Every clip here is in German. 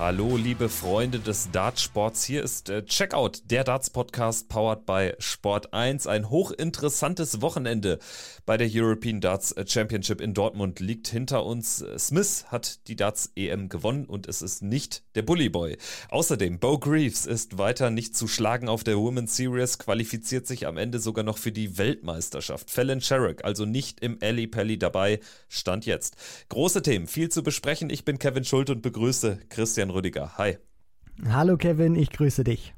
Hallo, liebe Freunde des Dartsports. Hier ist äh, Checkout, der Darts-Podcast powered by Sport 1. Ein hochinteressantes Wochenende bei der European Darts Championship in Dortmund liegt hinter uns. Smith hat die Darts EM gewonnen und es ist nicht der Bully Boy. Außerdem, Bo Greaves ist weiter nicht zu schlagen auf der Women's Series, qualifiziert sich am Ende sogar noch für die Weltmeisterschaft. Fallon Sherrick, also nicht im Alley Pally dabei, stand jetzt. Große Themen, viel zu besprechen. Ich bin Kevin Schult und begrüße Christian Christian Rüdiger. Hi. Hallo Kevin, ich grüße dich.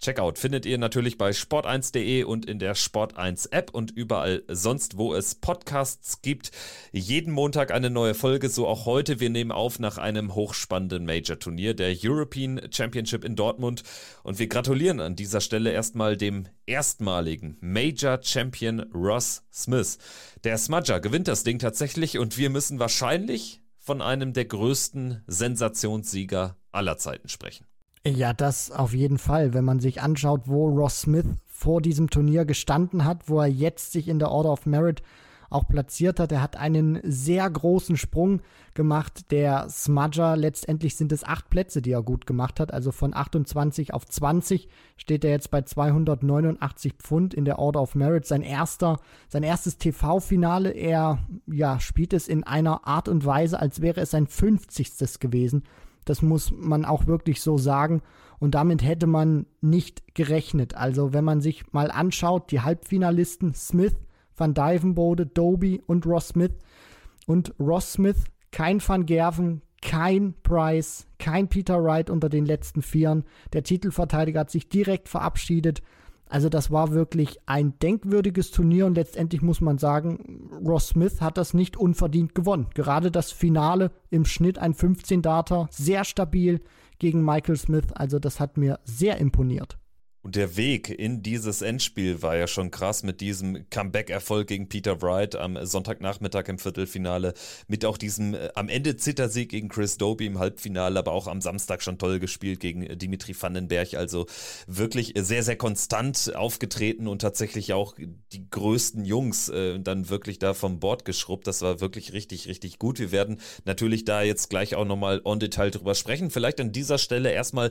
Checkout findet ihr natürlich bei sport1.de und in der Sport1 App und überall sonst, wo es Podcasts gibt. Jeden Montag eine neue Folge, so auch heute. Wir nehmen auf nach einem hochspannenden Major-Turnier, der European Championship in Dortmund. Und wir gratulieren an dieser Stelle erstmal dem erstmaligen Major Champion Ross Smith. Der Smudger gewinnt das Ding tatsächlich und wir müssen wahrscheinlich von einem der größten Sensationssieger aller Zeiten sprechen. Ja, das auf jeden Fall. Wenn man sich anschaut, wo Ross Smith vor diesem Turnier gestanden hat, wo er jetzt sich in der Order of Merit auch platziert hat. Er hat einen sehr großen Sprung gemacht. Der Smudger, letztendlich sind es acht Plätze, die er gut gemacht hat. Also von 28 auf 20 steht er jetzt bei 289 Pfund in der Order of Merit. Sein erster, sein erstes TV-Finale. Er, ja, spielt es in einer Art und Weise, als wäre es sein 50. gewesen. Das muss man auch wirklich so sagen. Und damit hätte man nicht gerechnet. Also wenn man sich mal anschaut, die Halbfinalisten Smith, Van Dyvenbode, Doby und Ross Smith. Und Ross Smith, kein Van Gerven, kein Price, kein Peter Wright unter den letzten Vieren. Der Titelverteidiger hat sich direkt verabschiedet. Also das war wirklich ein denkwürdiges Turnier und letztendlich muss man sagen, Ross Smith hat das nicht unverdient gewonnen. Gerade das Finale im Schnitt ein 15 Data, sehr stabil gegen Michael Smith. Also das hat mir sehr imponiert. Und der Weg in dieses Endspiel war ja schon krass mit diesem Comeback-Erfolg gegen Peter Wright am Sonntagnachmittag im Viertelfinale, mit auch diesem äh, am Ende Zittersieg gegen Chris Doby im Halbfinale, aber auch am Samstag schon toll gespielt gegen äh, Dimitri Vandenberg. Also wirklich sehr, sehr konstant aufgetreten und tatsächlich auch die größten Jungs äh, dann wirklich da vom Bord geschrubbt. Das war wirklich richtig, richtig gut. Wir werden natürlich da jetzt gleich auch nochmal on Detail drüber sprechen. Vielleicht an dieser Stelle erstmal,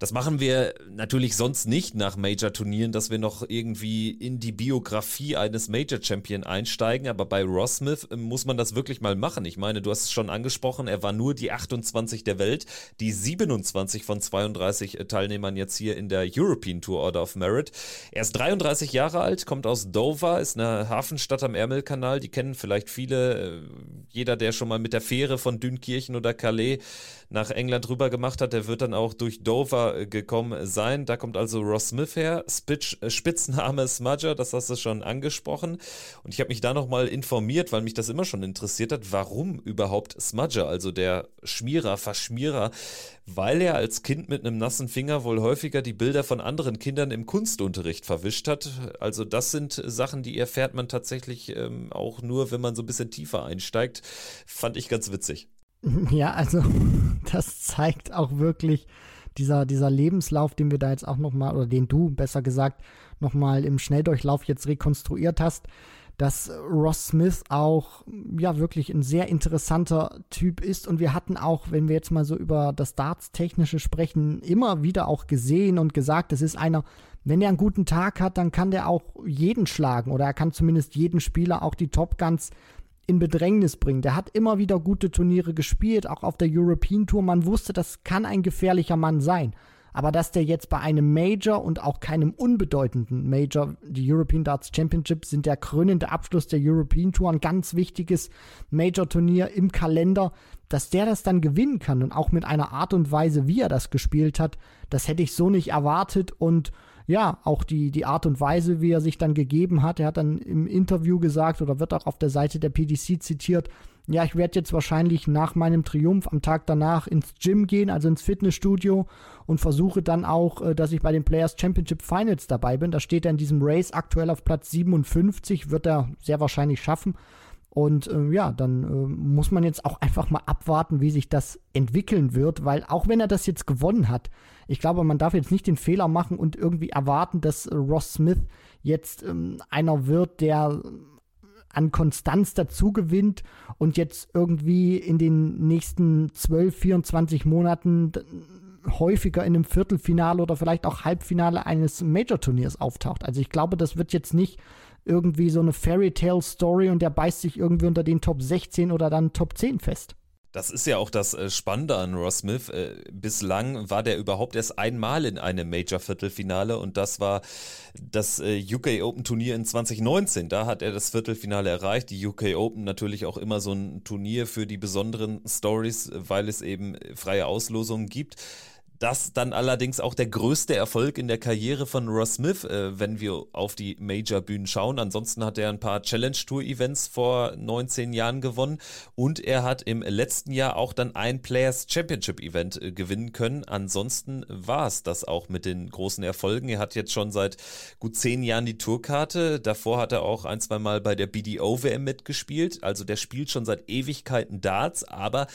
das machen wir natürlich sonst nicht nicht nach Major-Turnieren, dass wir noch irgendwie in die Biografie eines Major-Champion einsteigen, aber bei Ross Smith äh, muss man das wirklich mal machen. Ich meine, du hast es schon angesprochen, er war nur die 28 der Welt, die 27 von 32 äh, Teilnehmern jetzt hier in der European Tour Order of Merit. Er ist 33 Jahre alt, kommt aus Dover, ist eine Hafenstadt am Ärmelkanal, die kennen vielleicht viele. Äh, jeder, der schon mal mit der Fähre von Dünkirchen oder Calais nach England rüber gemacht hat, der wird dann auch durch Dover gekommen sein. Da kommt also Ross Smith her, Spitz, äh, Spitzname Smudger, das hast du schon angesprochen. Und ich habe mich da nochmal informiert, weil mich das immer schon interessiert hat, warum überhaupt Smudger, also der Schmierer, Verschmierer, weil er als Kind mit einem nassen Finger wohl häufiger die Bilder von anderen Kindern im Kunstunterricht verwischt hat. Also das sind Sachen, die erfährt man tatsächlich ähm, auch nur, wenn man so ein bisschen tiefer einsteigt. Fand ich ganz witzig. Ja, also das zeigt auch wirklich, dieser, dieser Lebenslauf, den wir da jetzt auch nochmal, oder den du besser gesagt, nochmal im Schnelldurchlauf jetzt rekonstruiert hast, dass Ross Smith auch ja wirklich ein sehr interessanter Typ ist. Und wir hatten auch, wenn wir jetzt mal so über das Darts-Technische sprechen, immer wieder auch gesehen und gesagt, es ist einer, wenn er einen guten Tag hat, dann kann der auch jeden schlagen oder er kann zumindest jeden Spieler, auch die Top Guns, in Bedrängnis bringen. Der hat immer wieder gute Turniere gespielt, auch auf der European Tour. Man wusste, das kann ein gefährlicher Mann sein. Aber dass der jetzt bei einem Major und auch keinem unbedeutenden Major, die European Darts Championship sind der krönende Abschluss der European Tour, ein ganz wichtiges Major-Turnier im Kalender, dass der das dann gewinnen kann und auch mit einer Art und Weise, wie er das gespielt hat, das hätte ich so nicht erwartet und ja, auch die, die Art und Weise, wie er sich dann gegeben hat. Er hat dann im Interview gesagt oder wird auch auf der Seite der PDC zitiert, ja, ich werde jetzt wahrscheinlich nach meinem Triumph am Tag danach ins Gym gehen, also ins Fitnessstudio und versuche dann auch, äh, dass ich bei den Players Championship Finals dabei bin. Da steht er in diesem Race aktuell auf Platz 57, wird er sehr wahrscheinlich schaffen. Und äh, ja, dann äh, muss man jetzt auch einfach mal abwarten, wie sich das entwickeln wird, weil auch wenn er das jetzt gewonnen hat, ich glaube, man darf jetzt nicht den Fehler machen und irgendwie erwarten, dass äh, Ross Smith jetzt ähm, einer wird, der an Konstanz dazu gewinnt und jetzt irgendwie in den nächsten 12, 24 Monaten häufiger in einem Viertelfinale oder vielleicht auch Halbfinale eines Major-Turniers auftaucht. Also ich glaube, das wird jetzt nicht irgendwie so eine Fairy Tale Story und der beißt sich irgendwie unter den Top 16 oder dann Top 10 fest. Das ist ja auch das äh, Spannende an Ross Smith. Äh, bislang war der überhaupt erst einmal in einem Major-Viertelfinale und das war das äh, UK Open Turnier in 2019. Da hat er das Viertelfinale erreicht. Die UK Open natürlich auch immer so ein Turnier für die besonderen Stories, weil es eben freie Auslosungen gibt. Das dann allerdings auch der größte Erfolg in der Karriere von Ross Smith, äh, wenn wir auf die Major-Bühnen schauen. Ansonsten hat er ein paar Challenge-Tour-Events vor 19 Jahren gewonnen und er hat im letzten Jahr auch dann ein Players Championship-Event äh, gewinnen können. Ansonsten war es das auch mit den großen Erfolgen. Er hat jetzt schon seit gut zehn Jahren die Tourkarte. Davor hat er auch ein, zwei Mal bei der BDO-WM mitgespielt. Also der spielt schon seit Ewigkeiten Darts, aber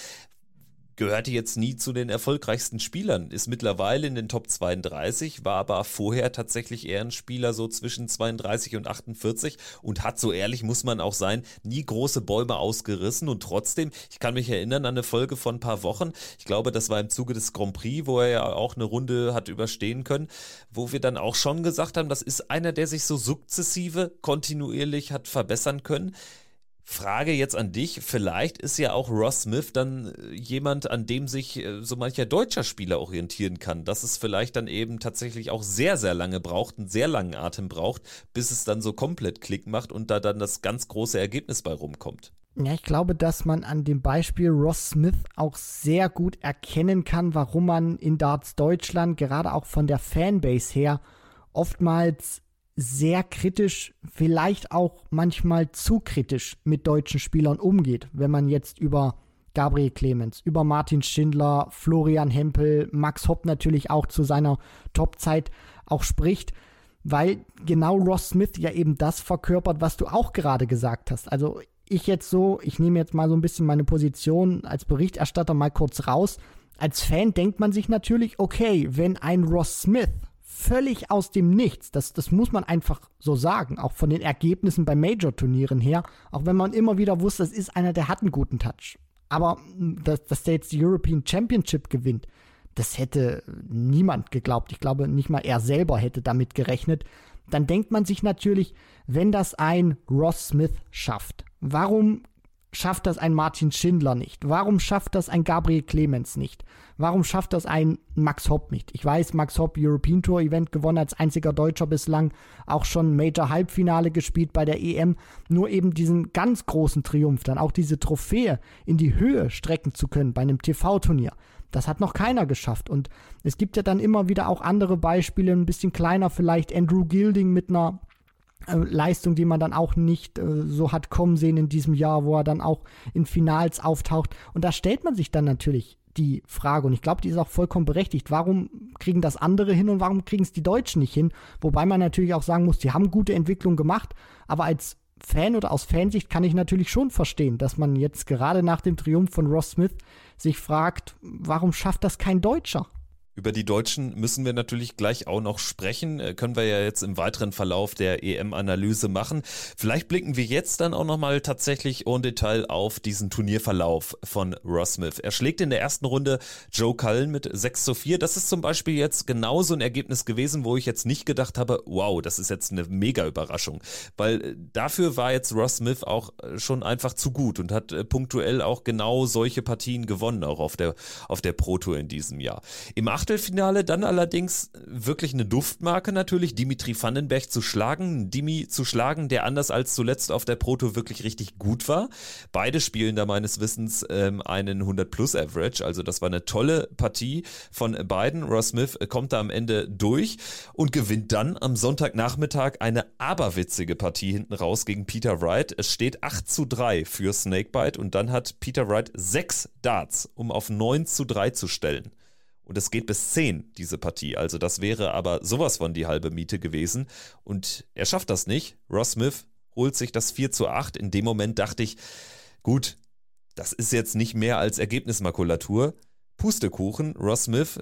gehörte jetzt nie zu den erfolgreichsten Spielern, ist mittlerweile in den Top 32, war aber vorher tatsächlich eher ein Spieler so zwischen 32 und 48 und hat, so ehrlich muss man auch sein, nie große Bäume ausgerissen und trotzdem, ich kann mich erinnern an eine Folge von ein paar Wochen, ich glaube, das war im Zuge des Grand Prix, wo er ja auch eine Runde hat überstehen können, wo wir dann auch schon gesagt haben, das ist einer, der sich so sukzessive, kontinuierlich hat verbessern können. Frage jetzt an dich, vielleicht ist ja auch Ross Smith dann äh, jemand, an dem sich äh, so mancher deutscher Spieler orientieren kann, dass es vielleicht dann eben tatsächlich auch sehr, sehr lange braucht, einen sehr langen Atem braucht, bis es dann so komplett Klick macht und da dann das ganz große Ergebnis bei rumkommt. Ja, ich glaube, dass man an dem Beispiel Ross Smith auch sehr gut erkennen kann, warum man in Darts Deutschland, gerade auch von der Fanbase her, oftmals sehr kritisch, vielleicht auch manchmal zu kritisch mit deutschen Spielern umgeht, wenn man jetzt über Gabriel Clemens, über Martin Schindler, Florian Hempel, Max Hopp natürlich auch zu seiner Topzeit auch spricht, weil genau Ross Smith ja eben das verkörpert, was du auch gerade gesagt hast. Also ich jetzt so, ich nehme jetzt mal so ein bisschen meine Position als Berichterstatter mal kurz raus. Als Fan denkt man sich natürlich, okay, wenn ein Ross Smith völlig aus dem Nichts. Das, das muss man einfach so sagen, auch von den Ergebnissen bei Major-Turnieren her. Auch wenn man immer wieder wusste, das ist einer, der hat einen guten Touch. Aber hm, dass, dass der jetzt die European Championship gewinnt, das hätte niemand geglaubt. Ich glaube, nicht mal er selber hätte damit gerechnet. Dann denkt man sich natürlich, wenn das ein Ross Smith schafft, warum schafft das ein Martin Schindler nicht? Warum schafft das ein Gabriel Clemens nicht? Warum schafft das ein Max Hopp nicht? Ich weiß, Max Hopp European Tour Event gewonnen als einziger Deutscher bislang, auch schon Major Halbfinale gespielt bei der EM, nur eben diesen ganz großen Triumph, dann auch diese Trophäe in die Höhe strecken zu können bei einem TV-Turnier. Das hat noch keiner geschafft. Und es gibt ja dann immer wieder auch andere Beispiele, ein bisschen kleiner vielleicht, Andrew Gilding mit einer Leistung, die man dann auch nicht äh, so hat kommen sehen in diesem Jahr, wo er dann auch in Finals auftaucht. Und da stellt man sich dann natürlich die Frage, und ich glaube, die ist auch vollkommen berechtigt, warum kriegen das andere hin und warum kriegen es die Deutschen nicht hin? Wobei man natürlich auch sagen muss, die haben gute Entwicklung gemacht, aber als Fan oder aus Fansicht kann ich natürlich schon verstehen, dass man jetzt gerade nach dem Triumph von Ross Smith sich fragt, warum schafft das kein Deutscher? Über die Deutschen müssen wir natürlich gleich auch noch sprechen. Äh, können wir ja jetzt im weiteren Verlauf der EM-Analyse machen. Vielleicht blicken wir jetzt dann auch nochmal tatsächlich en Detail auf diesen Turnierverlauf von Ross Smith. Er schlägt in der ersten Runde Joe Cullen mit 6 zu 4. Das ist zum Beispiel jetzt genauso ein Ergebnis gewesen, wo ich jetzt nicht gedacht habe, wow, das ist jetzt eine mega Überraschung. Weil äh, dafür war jetzt Ross Smith auch äh, schon einfach zu gut und hat punktuell auch genau solche Partien gewonnen, auch auf der, auf der Pro Tour in diesem Jahr. Im Achtelfinale dann allerdings wirklich eine Duftmarke natürlich, Dimitri Vandenberg zu schlagen, Dimi zu schlagen, der anders als zuletzt auf der Proto wirklich richtig gut war. Beide spielen da meines Wissens ähm, einen 100 plus Average, also das war eine tolle Partie von beiden. Ross Smith kommt da am Ende durch und gewinnt dann am Sonntagnachmittag eine aberwitzige Partie hinten raus gegen Peter Wright. Es steht 8 zu 3 für Snakebite und dann hat Peter Wright sechs Darts, um auf 9 zu 3 zu stellen. Und es geht bis 10, diese Partie. Also das wäre aber sowas von die halbe Miete gewesen. Und er schafft das nicht. Ross Smith holt sich das 4 zu 8. In dem Moment dachte ich, gut, das ist jetzt nicht mehr als Ergebnismakulatur. Pustekuchen, Ross Smith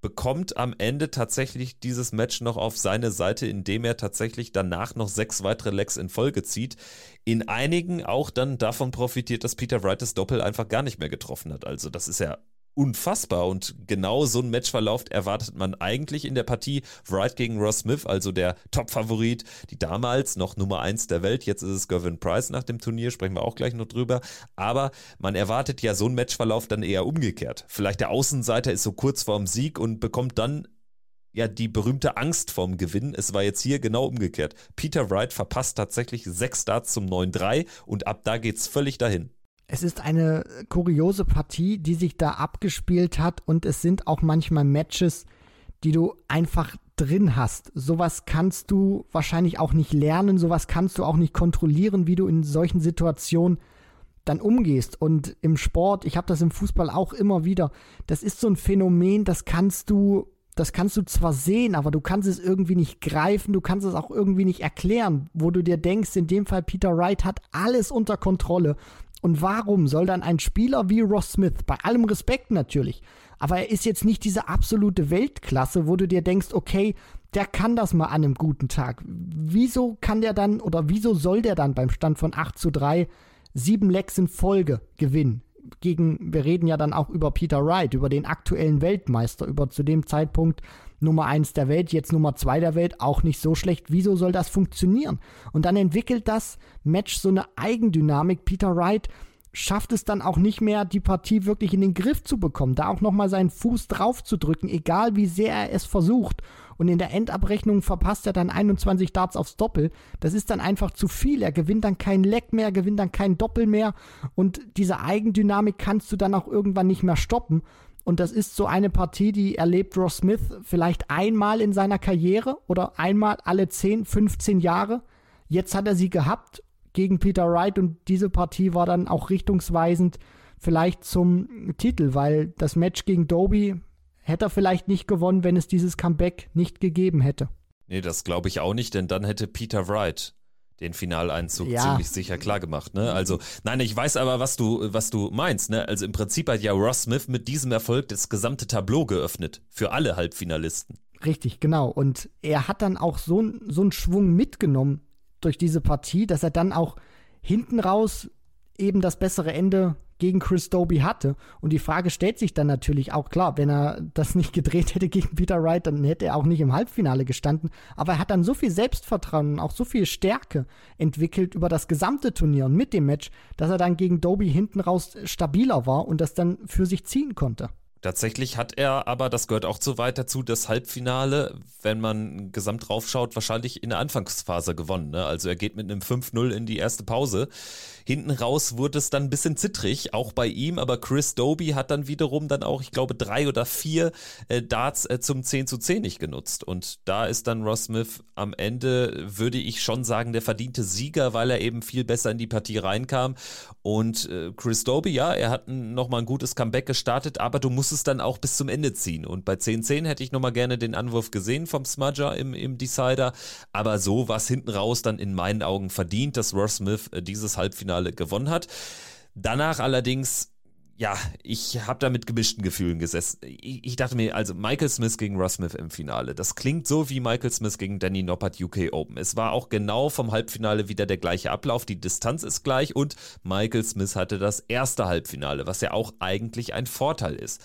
bekommt am Ende tatsächlich dieses Match noch auf seine Seite, indem er tatsächlich danach noch sechs weitere Legs in Folge zieht. In einigen auch dann davon profitiert, dass Peter Wright das Doppel einfach gar nicht mehr getroffen hat. Also das ist ja unfassbar und genau so ein Matchverlauf erwartet man eigentlich in der Partie Wright gegen Ross Smith, also der Top-Favorit, die damals noch Nummer 1 der Welt, jetzt ist es Gervin Price nach dem Turnier, sprechen wir auch gleich noch drüber, aber man erwartet ja so einen Matchverlauf dann eher umgekehrt. Vielleicht der Außenseiter ist so kurz vorm Sieg und bekommt dann ja die berühmte Angst vorm Gewinn. Es war jetzt hier genau umgekehrt. Peter Wright verpasst tatsächlich sechs Starts zum 9-3 und ab da geht's völlig dahin. Es ist eine kuriose Partie, die sich da abgespielt hat und es sind auch manchmal Matches, die du einfach drin hast. Sowas kannst du wahrscheinlich auch nicht lernen, sowas kannst du auch nicht kontrollieren, wie du in solchen Situationen dann umgehst. Und im Sport, ich habe das im Fußball auch immer wieder, das ist so ein Phänomen, das kannst du, das kannst du zwar sehen, aber du kannst es irgendwie nicht greifen, du kannst es auch irgendwie nicht erklären, wo du dir denkst, in dem Fall Peter Wright hat alles unter Kontrolle. Und warum soll dann ein Spieler wie Ross Smith, bei allem Respekt natürlich, aber er ist jetzt nicht diese absolute Weltklasse, wo du dir denkst, okay, der kann das mal an einem guten Tag. Wieso kann der dann oder wieso soll der dann beim Stand von 8 zu 3 sieben Lecks in Folge gewinnen? Gegen, wir reden ja dann auch über Peter Wright, über den aktuellen Weltmeister, über zu dem Zeitpunkt Nummer 1 der Welt, jetzt Nummer 2 der Welt, auch nicht so schlecht. Wieso soll das funktionieren? Und dann entwickelt das Match so eine Eigendynamik. Peter Wright schafft es dann auch nicht mehr, die Partie wirklich in den Griff zu bekommen, da auch nochmal seinen Fuß drauf zu drücken, egal wie sehr er es versucht. Und in der Endabrechnung verpasst er dann 21 Darts aufs Doppel. Das ist dann einfach zu viel. Er gewinnt dann kein Leck mehr, gewinnt dann kein Doppel mehr. Und diese Eigendynamik kannst du dann auch irgendwann nicht mehr stoppen. Und das ist so eine Partie, die erlebt Ross Smith vielleicht einmal in seiner Karriere oder einmal alle 10, 15 Jahre. Jetzt hat er sie gehabt gegen Peter Wright und diese Partie war dann auch richtungsweisend vielleicht zum Titel, weil das Match gegen Doby hätte er vielleicht nicht gewonnen, wenn es dieses Comeback nicht gegeben hätte. Nee, das glaube ich auch nicht, denn dann hätte Peter Wright den Finaleinzug ja. ziemlich sicher klar gemacht. Ne? Also, nein, ich weiß aber, was du, was du meinst. Ne? Also im Prinzip hat ja Ross Smith mit diesem Erfolg das gesamte Tableau geöffnet für alle Halbfinalisten. Richtig, genau. Und er hat dann auch so, so einen Schwung mitgenommen durch diese Partie, dass er dann auch hinten raus eben das bessere Ende gegen Chris Doby hatte. Und die Frage stellt sich dann natürlich auch klar, wenn er das nicht gedreht hätte gegen Peter Wright, dann hätte er auch nicht im Halbfinale gestanden. Aber er hat dann so viel Selbstvertrauen und auch so viel Stärke entwickelt über das gesamte Turnier und mit dem Match, dass er dann gegen Doby hinten raus stabiler war und das dann für sich ziehen konnte. Tatsächlich hat er aber, das gehört auch zu weit dazu, das Halbfinale, wenn man gesamt draufschaut, wahrscheinlich in der Anfangsphase gewonnen. Ne? Also er geht mit einem 5-0 in die erste Pause. Hinten raus wurde es dann ein bisschen zittrig, auch bei ihm, aber Chris Doby hat dann wiederum dann auch, ich glaube, drei oder vier äh, Darts äh, zum 10 zu 10 nicht genutzt. Und da ist dann Ross Smith am Ende, würde ich schon sagen, der verdiente Sieger, weil er eben viel besser in die Partie reinkam. Und äh, Chris Doby, ja, er hat nochmal ein gutes Comeback gestartet, aber du musst es dann auch bis zum Ende ziehen. Und bei 10-10 hätte ich nochmal gerne den Anwurf gesehen vom Smudger im, im Decider. Aber so war es hinten raus dann in meinen Augen verdient, dass Ross Smith äh, dieses Halbfinale Finale gewonnen hat. Danach allerdings ja, ich habe da mit gemischten Gefühlen gesessen. Ich, ich, dachte mir, also Michael Smith gegen Russ Smith im Finale, das klingt so wie Michael Smith gegen Danny Noppert UK Open. Es war auch genau vom Halbfinale wieder der gleiche Ablauf, die Distanz ist gleich und Michael Smith hatte das erste Halbfinale, was ja auch eigentlich ein Vorteil ist.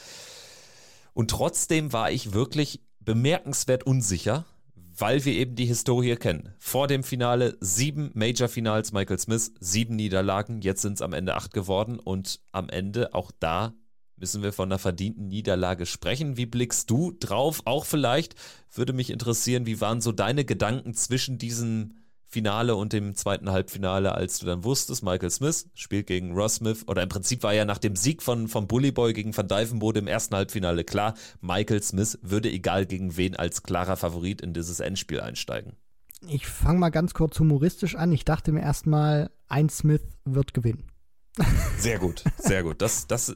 Und trotzdem war ich wirklich bemerkenswert unsicher, weil wir eben die Historie kennen. Vor dem Finale sieben Major-Finals Michael Smith, sieben Niederlagen, jetzt sind es am Ende acht geworden und am Ende auch da müssen wir von einer verdienten Niederlage sprechen. Wie blickst du drauf? Auch vielleicht würde mich interessieren, wie waren so deine Gedanken zwischen diesen Finale und dem zweiten Halbfinale, als du dann wusstest, Michael Smith spielt gegen Ross Smith, oder im Prinzip war ja nach dem Sieg von, von Bully Boy gegen Van Dijvenbode im ersten Halbfinale klar, Michael Smith würde egal gegen wen als klarer Favorit in dieses Endspiel einsteigen. Ich fange mal ganz kurz humoristisch an. Ich dachte mir erstmal, ein Smith wird gewinnen. Sehr gut, sehr gut. Das, das,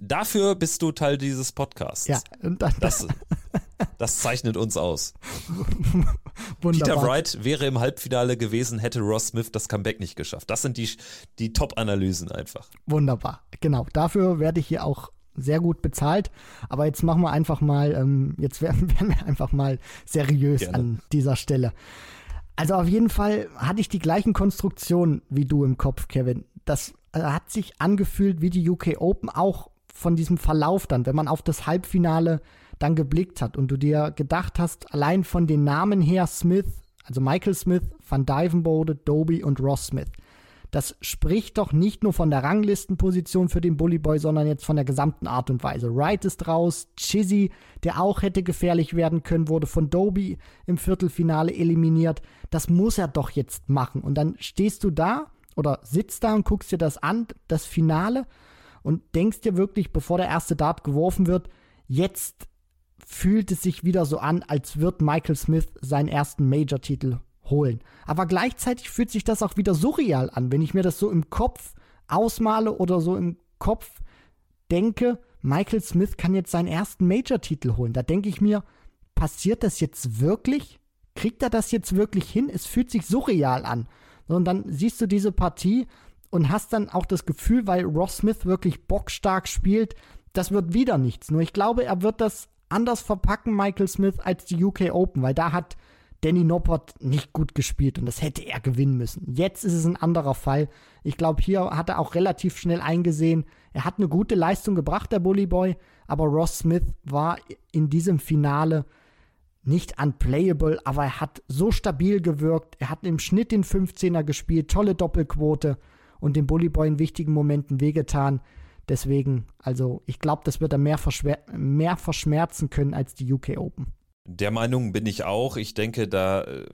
dafür bist du Teil dieses Podcasts. Ja, und dann, das, das zeichnet uns aus. Peter Wright wäre im Halbfinale gewesen, hätte Ross Smith das Comeback nicht geschafft. Das sind die, die Top-Analysen einfach. Wunderbar. Genau. Dafür werde ich hier auch sehr gut bezahlt. Aber jetzt machen wir einfach mal, ähm, jetzt werden, werden, wir einfach mal seriös Gerne. an dieser Stelle. Also auf jeden Fall hatte ich die gleichen Konstruktionen wie du im Kopf, Kevin. Das hat sich angefühlt wie die UK Open, auch von diesem Verlauf dann, wenn man auf das Halbfinale dann geblickt hat und du dir gedacht hast, allein von den Namen her Smith, also Michael Smith, Van Dyvenbode, Doby und Ross Smith. Das spricht doch nicht nur von der Ranglistenposition für den Bully Boy, sondern jetzt von der gesamten Art und Weise. Wright ist raus, Chizzy, der auch hätte gefährlich werden können, wurde von Doby im Viertelfinale eliminiert. Das muss er doch jetzt machen. Und dann stehst du da oder sitzt da und guckst dir das an, das Finale, und denkst dir wirklich, bevor der erste Dart geworfen wird, jetzt fühlt es sich wieder so an, als wird Michael Smith seinen ersten Major-Titel holen. Aber gleichzeitig fühlt sich das auch wieder surreal an, wenn ich mir das so im Kopf ausmale oder so im Kopf denke, Michael Smith kann jetzt seinen ersten Major-Titel holen. Da denke ich mir, passiert das jetzt wirklich? Kriegt er das jetzt wirklich hin? Es fühlt sich surreal an. Und dann siehst du diese Partie und hast dann auch das Gefühl, weil Ross Smith wirklich bockstark spielt, das wird wieder nichts. Nur ich glaube, er wird das anders verpacken, Michael Smith, als die UK Open, weil da hat Danny Noppert nicht gut gespielt und das hätte er gewinnen müssen. Jetzt ist es ein anderer Fall. Ich glaube, hier hat er auch relativ schnell eingesehen, er hat eine gute Leistung gebracht, der Bully Boy, aber Ross Smith war in diesem Finale nicht unplayable, aber er hat so stabil gewirkt. Er hat im Schnitt den 15er gespielt, tolle Doppelquote und dem Bully Boy in wichtigen Momenten wehgetan. Deswegen, also ich glaube, das wird er mehr, mehr verschmerzen können als die UK Open. Der Meinung bin ich auch. Ich denke, da äh,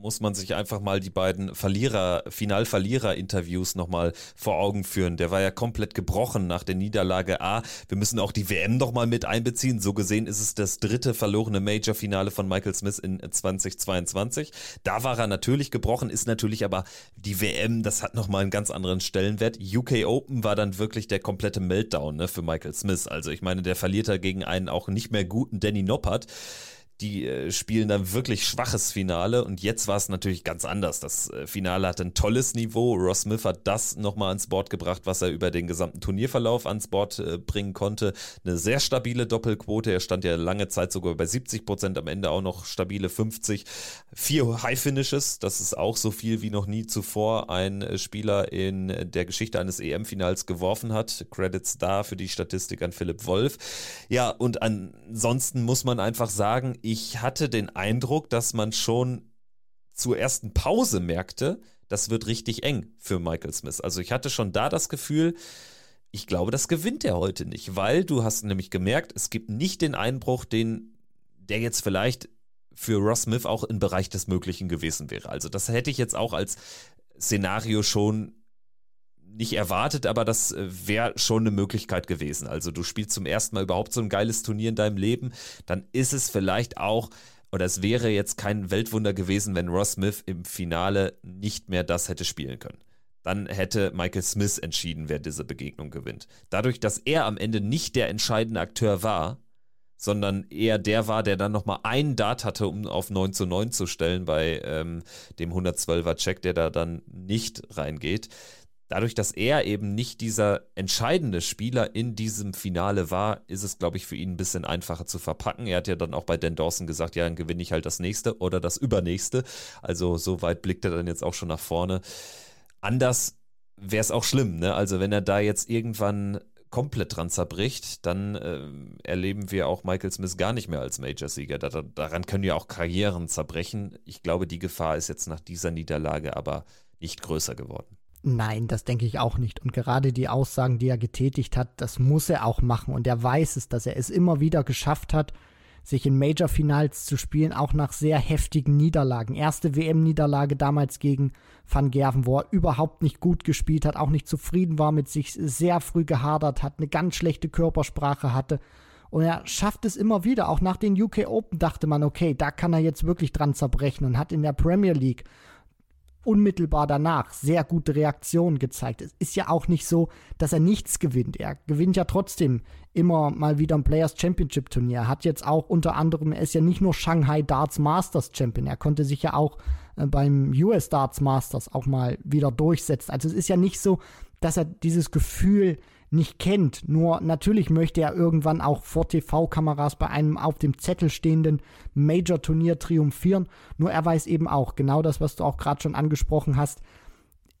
muss man sich einfach mal die beiden Verlierer, Final-Verlierer-Interviews nochmal vor Augen führen. Der war ja komplett gebrochen nach der Niederlage A. Wir müssen auch die WM nochmal mit einbeziehen. So gesehen ist es das dritte verlorene Major-Finale von Michael Smith in 2022. Da war er natürlich gebrochen, ist natürlich aber die WM, das hat nochmal einen ganz anderen Stellenwert. UK Open war dann wirklich der komplette Meltdown ne, für Michael Smith. Also ich meine, der verliert da gegen einen auch nicht mehr guten Danny Noppert die äh, spielen dann wirklich schwaches Finale und jetzt war es natürlich ganz anders. Das äh, Finale hatte ein tolles Niveau. Ross Smith hat das nochmal ans Board gebracht, was er über den gesamten Turnierverlauf ans Board äh, bringen konnte. Eine sehr stabile Doppelquote. Er stand ja lange Zeit sogar bei 70 Prozent, am Ende auch noch stabile 50. Vier High Finishes, das ist auch so viel wie noch nie zuvor ein äh, Spieler in der Geschichte eines EM-Finals geworfen hat. Credits da für die Statistik an Philipp Wolf. Ja, und ansonsten muss man einfach sagen, ich hatte den Eindruck, dass man schon zur ersten Pause merkte, das wird richtig eng für Michael Smith. Also ich hatte schon da das Gefühl, ich glaube, das gewinnt er heute nicht, weil du hast nämlich gemerkt, es gibt nicht den Einbruch, den der jetzt vielleicht für Ross Smith auch im Bereich des Möglichen gewesen wäre. Also das hätte ich jetzt auch als Szenario schon nicht erwartet, aber das äh, wäre schon eine Möglichkeit gewesen. Also du spielst zum ersten Mal überhaupt so ein geiles Turnier in deinem Leben, dann ist es vielleicht auch, oder es wäre jetzt kein Weltwunder gewesen, wenn Ross Smith im Finale nicht mehr das hätte spielen können. Dann hätte Michael Smith entschieden, wer diese Begegnung gewinnt. Dadurch, dass er am Ende nicht der entscheidende Akteur war, sondern eher der war, der dann nochmal einen Dart hatte, um auf 9 zu 9 zu stellen bei ähm, dem 112er Check, der da dann nicht reingeht dadurch, dass er eben nicht dieser entscheidende Spieler in diesem Finale war, ist es, glaube ich, für ihn ein bisschen einfacher zu verpacken. Er hat ja dann auch bei Dan Dawson gesagt, ja, dann gewinne ich halt das nächste oder das übernächste. Also so weit blickt er dann jetzt auch schon nach vorne. Anders wäre es auch schlimm, ne? Also wenn er da jetzt irgendwann komplett dran zerbricht, dann äh, erleben wir auch Michael Smith gar nicht mehr als Major-Sieger. Da, daran können ja auch Karrieren zerbrechen. Ich glaube, die Gefahr ist jetzt nach dieser Niederlage aber nicht größer geworden. Nein, das denke ich auch nicht. Und gerade die Aussagen, die er getätigt hat, das muss er auch machen. Und er weiß es, dass er es immer wieder geschafft hat, sich in Major-Finals zu spielen, auch nach sehr heftigen Niederlagen. Erste WM-Niederlage damals gegen Van Gerven, wo er überhaupt nicht gut gespielt hat, auch nicht zufrieden war mit sich, sehr früh gehadert hat, eine ganz schlechte Körpersprache hatte. Und er schafft es immer wieder. Auch nach den UK Open dachte man, okay, da kann er jetzt wirklich dran zerbrechen und hat in der Premier League unmittelbar danach sehr gute Reaktionen gezeigt. Es ist ja auch nicht so, dass er nichts gewinnt. Er gewinnt ja trotzdem immer mal wieder ein Players Championship Turnier. Er hat jetzt auch unter anderem, er ist ja nicht nur Shanghai Darts Masters Champion, er konnte sich ja auch äh, beim US Darts Masters auch mal wieder durchsetzen. Also es ist ja nicht so, dass er dieses Gefühl nicht kennt. Nur natürlich möchte er irgendwann auch vor TV-Kameras bei einem auf dem Zettel stehenden Major-Turnier triumphieren. Nur er weiß eben auch, genau das, was du auch gerade schon angesprochen hast,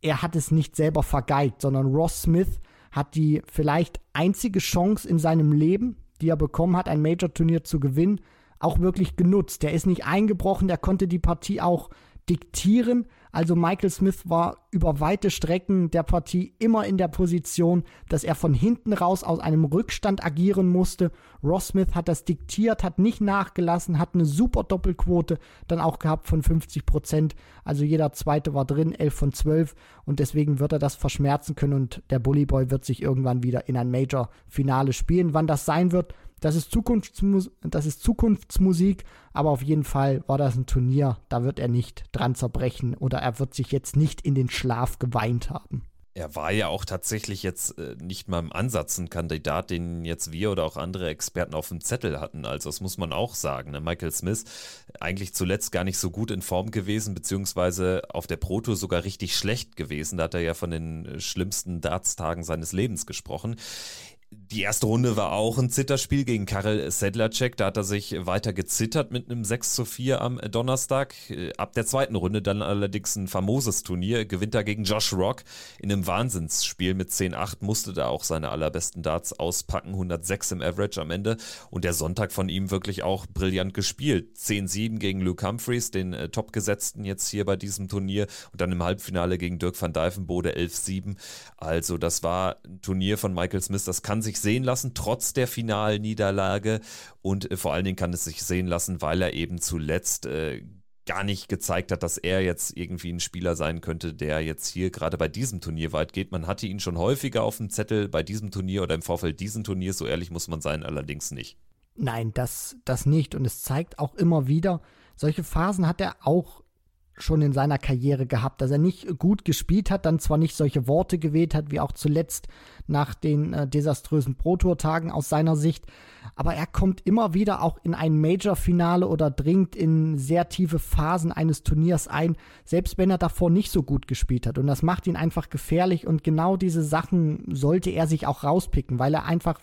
er hat es nicht selber vergeigt, sondern Ross Smith hat die vielleicht einzige Chance in seinem Leben, die er bekommen hat, ein Major-Turnier zu gewinnen, auch wirklich genutzt. Der ist nicht eingebrochen, der konnte die Partie auch diktieren. Also Michael Smith war über weite Strecken der Partie immer in der Position, dass er von hinten raus aus einem Rückstand agieren musste. Ross Smith hat das diktiert, hat nicht nachgelassen, hat eine super Doppelquote dann auch gehabt von 50 Prozent. Also jeder zweite war drin, 11 von 12 und deswegen wird er das verschmerzen können und der Bully Boy wird sich irgendwann wieder in ein Major-Finale spielen. Wann das sein wird, das ist, Zukunftsmus das ist Zukunftsmusik, aber auf jeden Fall war das ein Turnier, da wird er nicht dran zerbrechen oder er wird sich jetzt nicht in den Schlaf geweint haben. Er war ja auch tatsächlich jetzt äh, nicht mal im Ansatz ein Kandidat, den jetzt wir oder auch andere Experten auf dem Zettel hatten. Also das muss man auch sagen. Ne? Michael Smith eigentlich zuletzt gar nicht so gut in Form gewesen, beziehungsweise auf der Proto sogar richtig schlecht gewesen. Da hat er ja von den schlimmsten Dartstagen seines Lebens gesprochen. Die erste Runde war auch ein Zitterspiel gegen Karel Sedlacek. Da hat er sich weiter gezittert mit einem 6 zu 4 am Donnerstag. Ab der zweiten Runde dann allerdings ein famoses Turnier. Gewinnt er gegen Josh Rock in einem Wahnsinnsspiel mit 10-8. Musste da auch seine allerbesten Darts auspacken. 106 im Average am Ende. Und der Sonntag von ihm wirklich auch brillant gespielt. 10-7 gegen Luke Humphreys, den äh, Topgesetzten jetzt hier bei diesem Turnier. Und dann im Halbfinale gegen Dirk van Dijvenbode 11-7. Also das war ein Turnier von Michael Smith. Das kann sich sehen lassen, trotz der Finalniederlage. Und äh, vor allen Dingen kann es sich sehen lassen, weil er eben zuletzt äh, gar nicht gezeigt hat, dass er jetzt irgendwie ein Spieler sein könnte, der jetzt hier gerade bei diesem Turnier weit geht. Man hatte ihn schon häufiger auf dem Zettel bei diesem Turnier oder im Vorfeld diesen Turniers, so ehrlich muss man sein, allerdings nicht. Nein, das, das nicht. Und es zeigt auch immer wieder, solche Phasen hat er auch schon in seiner Karriere gehabt, dass er nicht gut gespielt hat, dann zwar nicht solche Worte gewählt hat, wie auch zuletzt nach den äh, desaströsen Pro-Tour-Tagen aus seiner Sicht, aber er kommt immer wieder auch in ein Major-Finale oder dringt in sehr tiefe Phasen eines Turniers ein, selbst wenn er davor nicht so gut gespielt hat. Und das macht ihn einfach gefährlich und genau diese Sachen sollte er sich auch rauspicken, weil er einfach,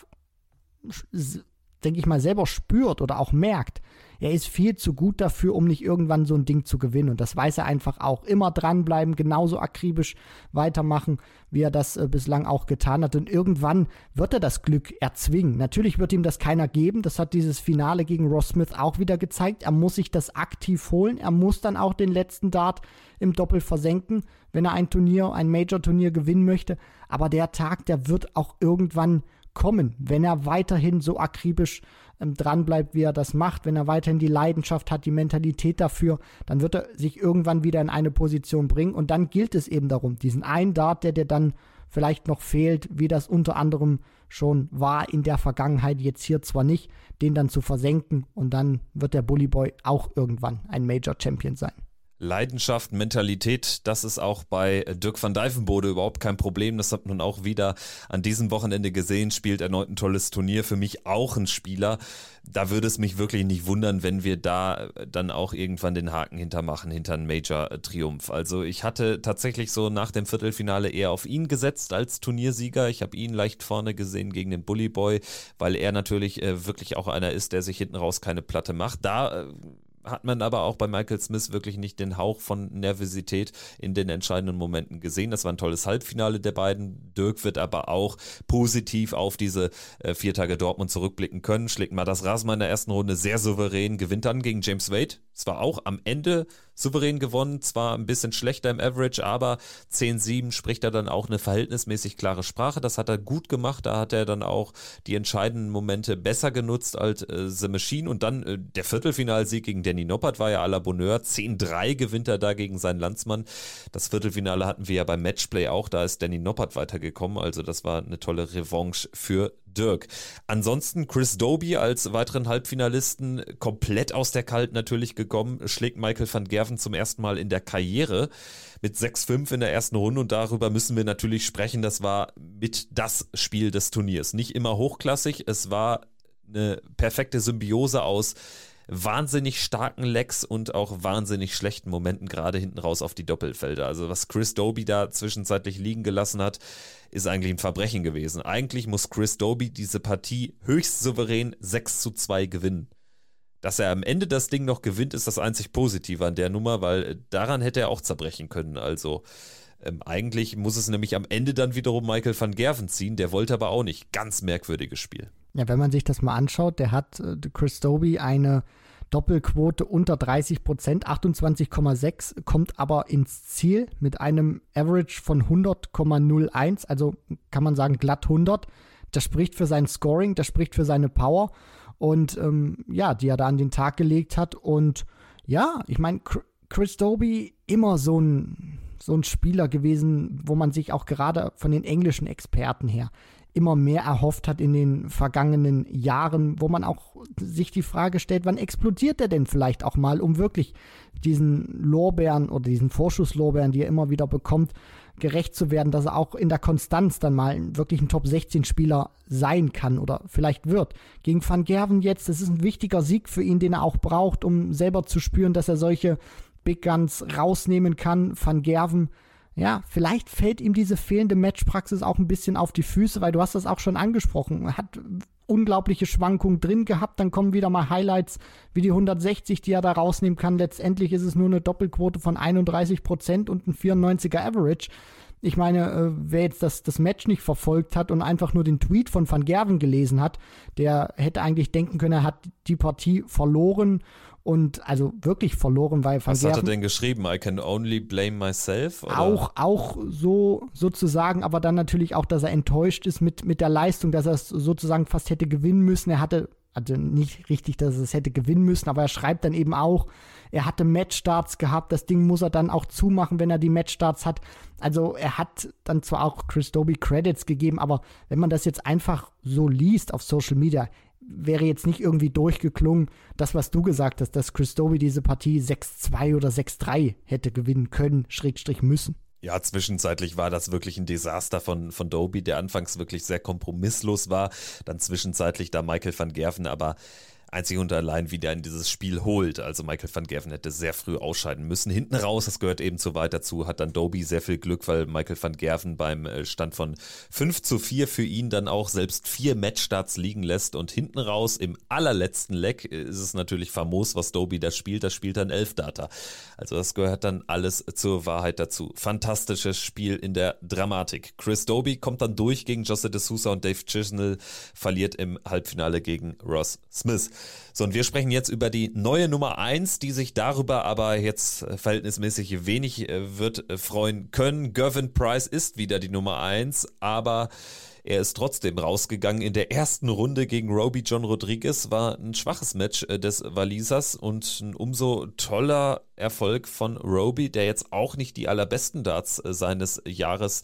denke ich mal, selber spürt oder auch merkt, er ist viel zu gut dafür, um nicht irgendwann so ein Ding zu gewinnen. Und das weiß er einfach auch. Immer dranbleiben, genauso akribisch weitermachen, wie er das äh, bislang auch getan hat. Und irgendwann wird er das Glück erzwingen. Natürlich wird ihm das keiner geben. Das hat dieses Finale gegen Ross Smith auch wieder gezeigt. Er muss sich das aktiv holen. Er muss dann auch den letzten Dart im Doppel versenken, wenn er ein Turnier, ein Major-Turnier gewinnen möchte. Aber der Tag, der wird auch irgendwann kommen, wenn er weiterhin so akribisch ähm, dran bleibt, wie er das macht, wenn er weiterhin die Leidenschaft hat, die Mentalität dafür, dann wird er sich irgendwann wieder in eine Position bringen und dann gilt es eben darum, diesen einen Dart, der dir dann vielleicht noch fehlt, wie das unter anderem schon war in der Vergangenheit, jetzt hier zwar nicht, den dann zu versenken und dann wird der Bully Boy auch irgendwann ein Major Champion sein. Leidenschaft, Mentalität, das ist auch bei Dirk van Dijvenbode überhaupt kein Problem. Das hat man auch wieder an diesem Wochenende gesehen, spielt erneut ein tolles Turnier. Für mich auch ein Spieler. Da würde es mich wirklich nicht wundern, wenn wir da dann auch irgendwann den Haken hintermachen, hinter einen Major-Triumph. Also ich hatte tatsächlich so nach dem Viertelfinale eher auf ihn gesetzt als Turniersieger. Ich habe ihn leicht vorne gesehen gegen den Bully Boy, weil er natürlich äh, wirklich auch einer ist, der sich hinten raus keine Platte macht. Da äh, hat man aber auch bei Michael Smith wirklich nicht den Hauch von Nervosität in den entscheidenden Momenten gesehen. Das war ein tolles Halbfinale der beiden. Dirk wird aber auch positiv auf diese äh, vier Tage Dortmund zurückblicken können. Schlägt Madas Rasma in der ersten Runde sehr souverän, gewinnt dann gegen James Wade. Zwar auch am Ende souverän gewonnen, zwar ein bisschen schlechter im Average, aber 10-7 spricht er dann auch eine verhältnismäßig klare Sprache. Das hat er gut gemacht. Da hat er dann auch die entscheidenden Momente besser genutzt als äh, The Machine. Und dann äh, der Viertelfinalsieg gegen Danny Noppert war ja à la Bonheur. 10-3 gewinnt er da gegen seinen Landsmann. Das Viertelfinale hatten wir ja beim Matchplay auch. Da ist Danny Noppert weitergekommen. Also das war eine tolle Revanche für Dirk. Ansonsten Chris Doby als weiteren Halbfinalisten komplett aus der Kalt natürlich gekommen, schlägt Michael van Gerven zum ersten Mal in der Karriere mit 6-5 in der ersten Runde und darüber müssen wir natürlich sprechen. Das war mit das Spiel des Turniers. Nicht immer hochklassig, es war eine perfekte Symbiose aus wahnsinnig starken Lecks und auch wahnsinnig schlechten Momenten gerade hinten raus auf die Doppelfelder. Also was Chris Doby da zwischenzeitlich liegen gelassen hat, ist eigentlich ein Verbrechen gewesen. Eigentlich muss Chris Doby diese Partie höchst souverän 6 zu 2 gewinnen. Dass er am Ende das Ding noch gewinnt, ist das einzig Positive an der Nummer, weil daran hätte er auch zerbrechen können. Also ähm, eigentlich muss es nämlich am Ende dann wiederum Michael van Gerven ziehen, der wollte aber auch nicht. Ganz merkwürdiges Spiel. Ja, wenn man sich das mal anschaut, der hat äh, Chris Doby eine Doppelquote unter 30 Prozent, 28,6, kommt aber ins Ziel mit einem Average von 100,01, also kann man sagen glatt 100. Das spricht für sein Scoring, das spricht für seine Power und ähm, ja, die er da an den Tag gelegt hat. Und ja, ich meine, Chris Doby immer so ein, so ein Spieler gewesen, wo man sich auch gerade von den englischen Experten her immer mehr erhofft hat in den vergangenen Jahren, wo man auch sich die Frage stellt, wann explodiert er denn vielleicht auch mal, um wirklich diesen Lorbeeren oder diesen Vorschusslorbeeren, die er immer wieder bekommt, gerecht zu werden, dass er auch in der Konstanz dann mal wirklich ein Top-16-Spieler sein kann oder vielleicht wird. Gegen Van Gerven jetzt, das ist ein wichtiger Sieg für ihn, den er auch braucht, um selber zu spüren, dass er solche Big Guns rausnehmen kann. Van Gerven ja, vielleicht fällt ihm diese fehlende Matchpraxis auch ein bisschen auf die Füße, weil du hast das auch schon angesprochen. Hat unglaubliche Schwankungen drin gehabt, dann kommen wieder mal Highlights wie die 160, die er da rausnehmen kann. Letztendlich ist es nur eine Doppelquote von 31 Prozent und ein 94er Average. Ich meine, äh, wer jetzt das, das Match nicht verfolgt hat und einfach nur den Tweet von Van Gerven gelesen hat, der hätte eigentlich denken können, er hat die Partie verloren und also wirklich verloren, weil Was hat er denn geschrieben? I can only blame myself? Oder? Auch, auch so sozusagen, aber dann natürlich auch, dass er enttäuscht ist mit, mit der Leistung, dass er es sozusagen fast hätte gewinnen müssen. Er hatte, also nicht richtig, dass er es hätte gewinnen müssen, aber er schreibt dann eben auch, er hatte Matchstarts gehabt, das Ding muss er dann auch zumachen, wenn er die Matchstarts hat. Also er hat dann zwar auch Chris Doby Credits gegeben, aber wenn man das jetzt einfach so liest auf Social Media, wäre jetzt nicht irgendwie durchgeklungen, das, was du gesagt hast, dass Chris Doby diese Partie 6-2 oder 6-3 hätte gewinnen können, Schrägstrich müssen. Ja, zwischenzeitlich war das wirklich ein Desaster von, von Doby, der anfangs wirklich sehr kompromisslos war. Dann zwischenzeitlich da Michael van Gerven, aber einzig und allein wieder in dieses Spiel holt. Also Michael van Gerven hätte sehr früh ausscheiden müssen. Hinten raus, das gehört eben zu weit dazu, hat dann Doby sehr viel Glück, weil Michael van Gerven beim äh, Stand von 5 zu 4 für ihn dann auch selbst vier Matchstarts liegen lässt und hinten raus im allerletzten Leck äh, ist es natürlich famos, was Doby da spielt. Das spielt dann elf Data. Also das gehört dann alles zur Wahrheit dazu. Fantastisches Spiel in der Dramatik. Chris Doby kommt dann durch gegen Jose de Sousa und Dave Chisnell, verliert im Halbfinale gegen Ross Smith. So, und wir sprechen jetzt über die neue Nummer 1, die sich darüber aber jetzt äh, verhältnismäßig wenig äh, wird äh, freuen können. Gervin Price ist wieder die Nummer 1, aber er ist trotzdem rausgegangen. In der ersten Runde gegen Roby John Rodriguez war ein schwaches Match des Walisers und ein umso toller Erfolg von Roby, der jetzt auch nicht die allerbesten Darts seines Jahres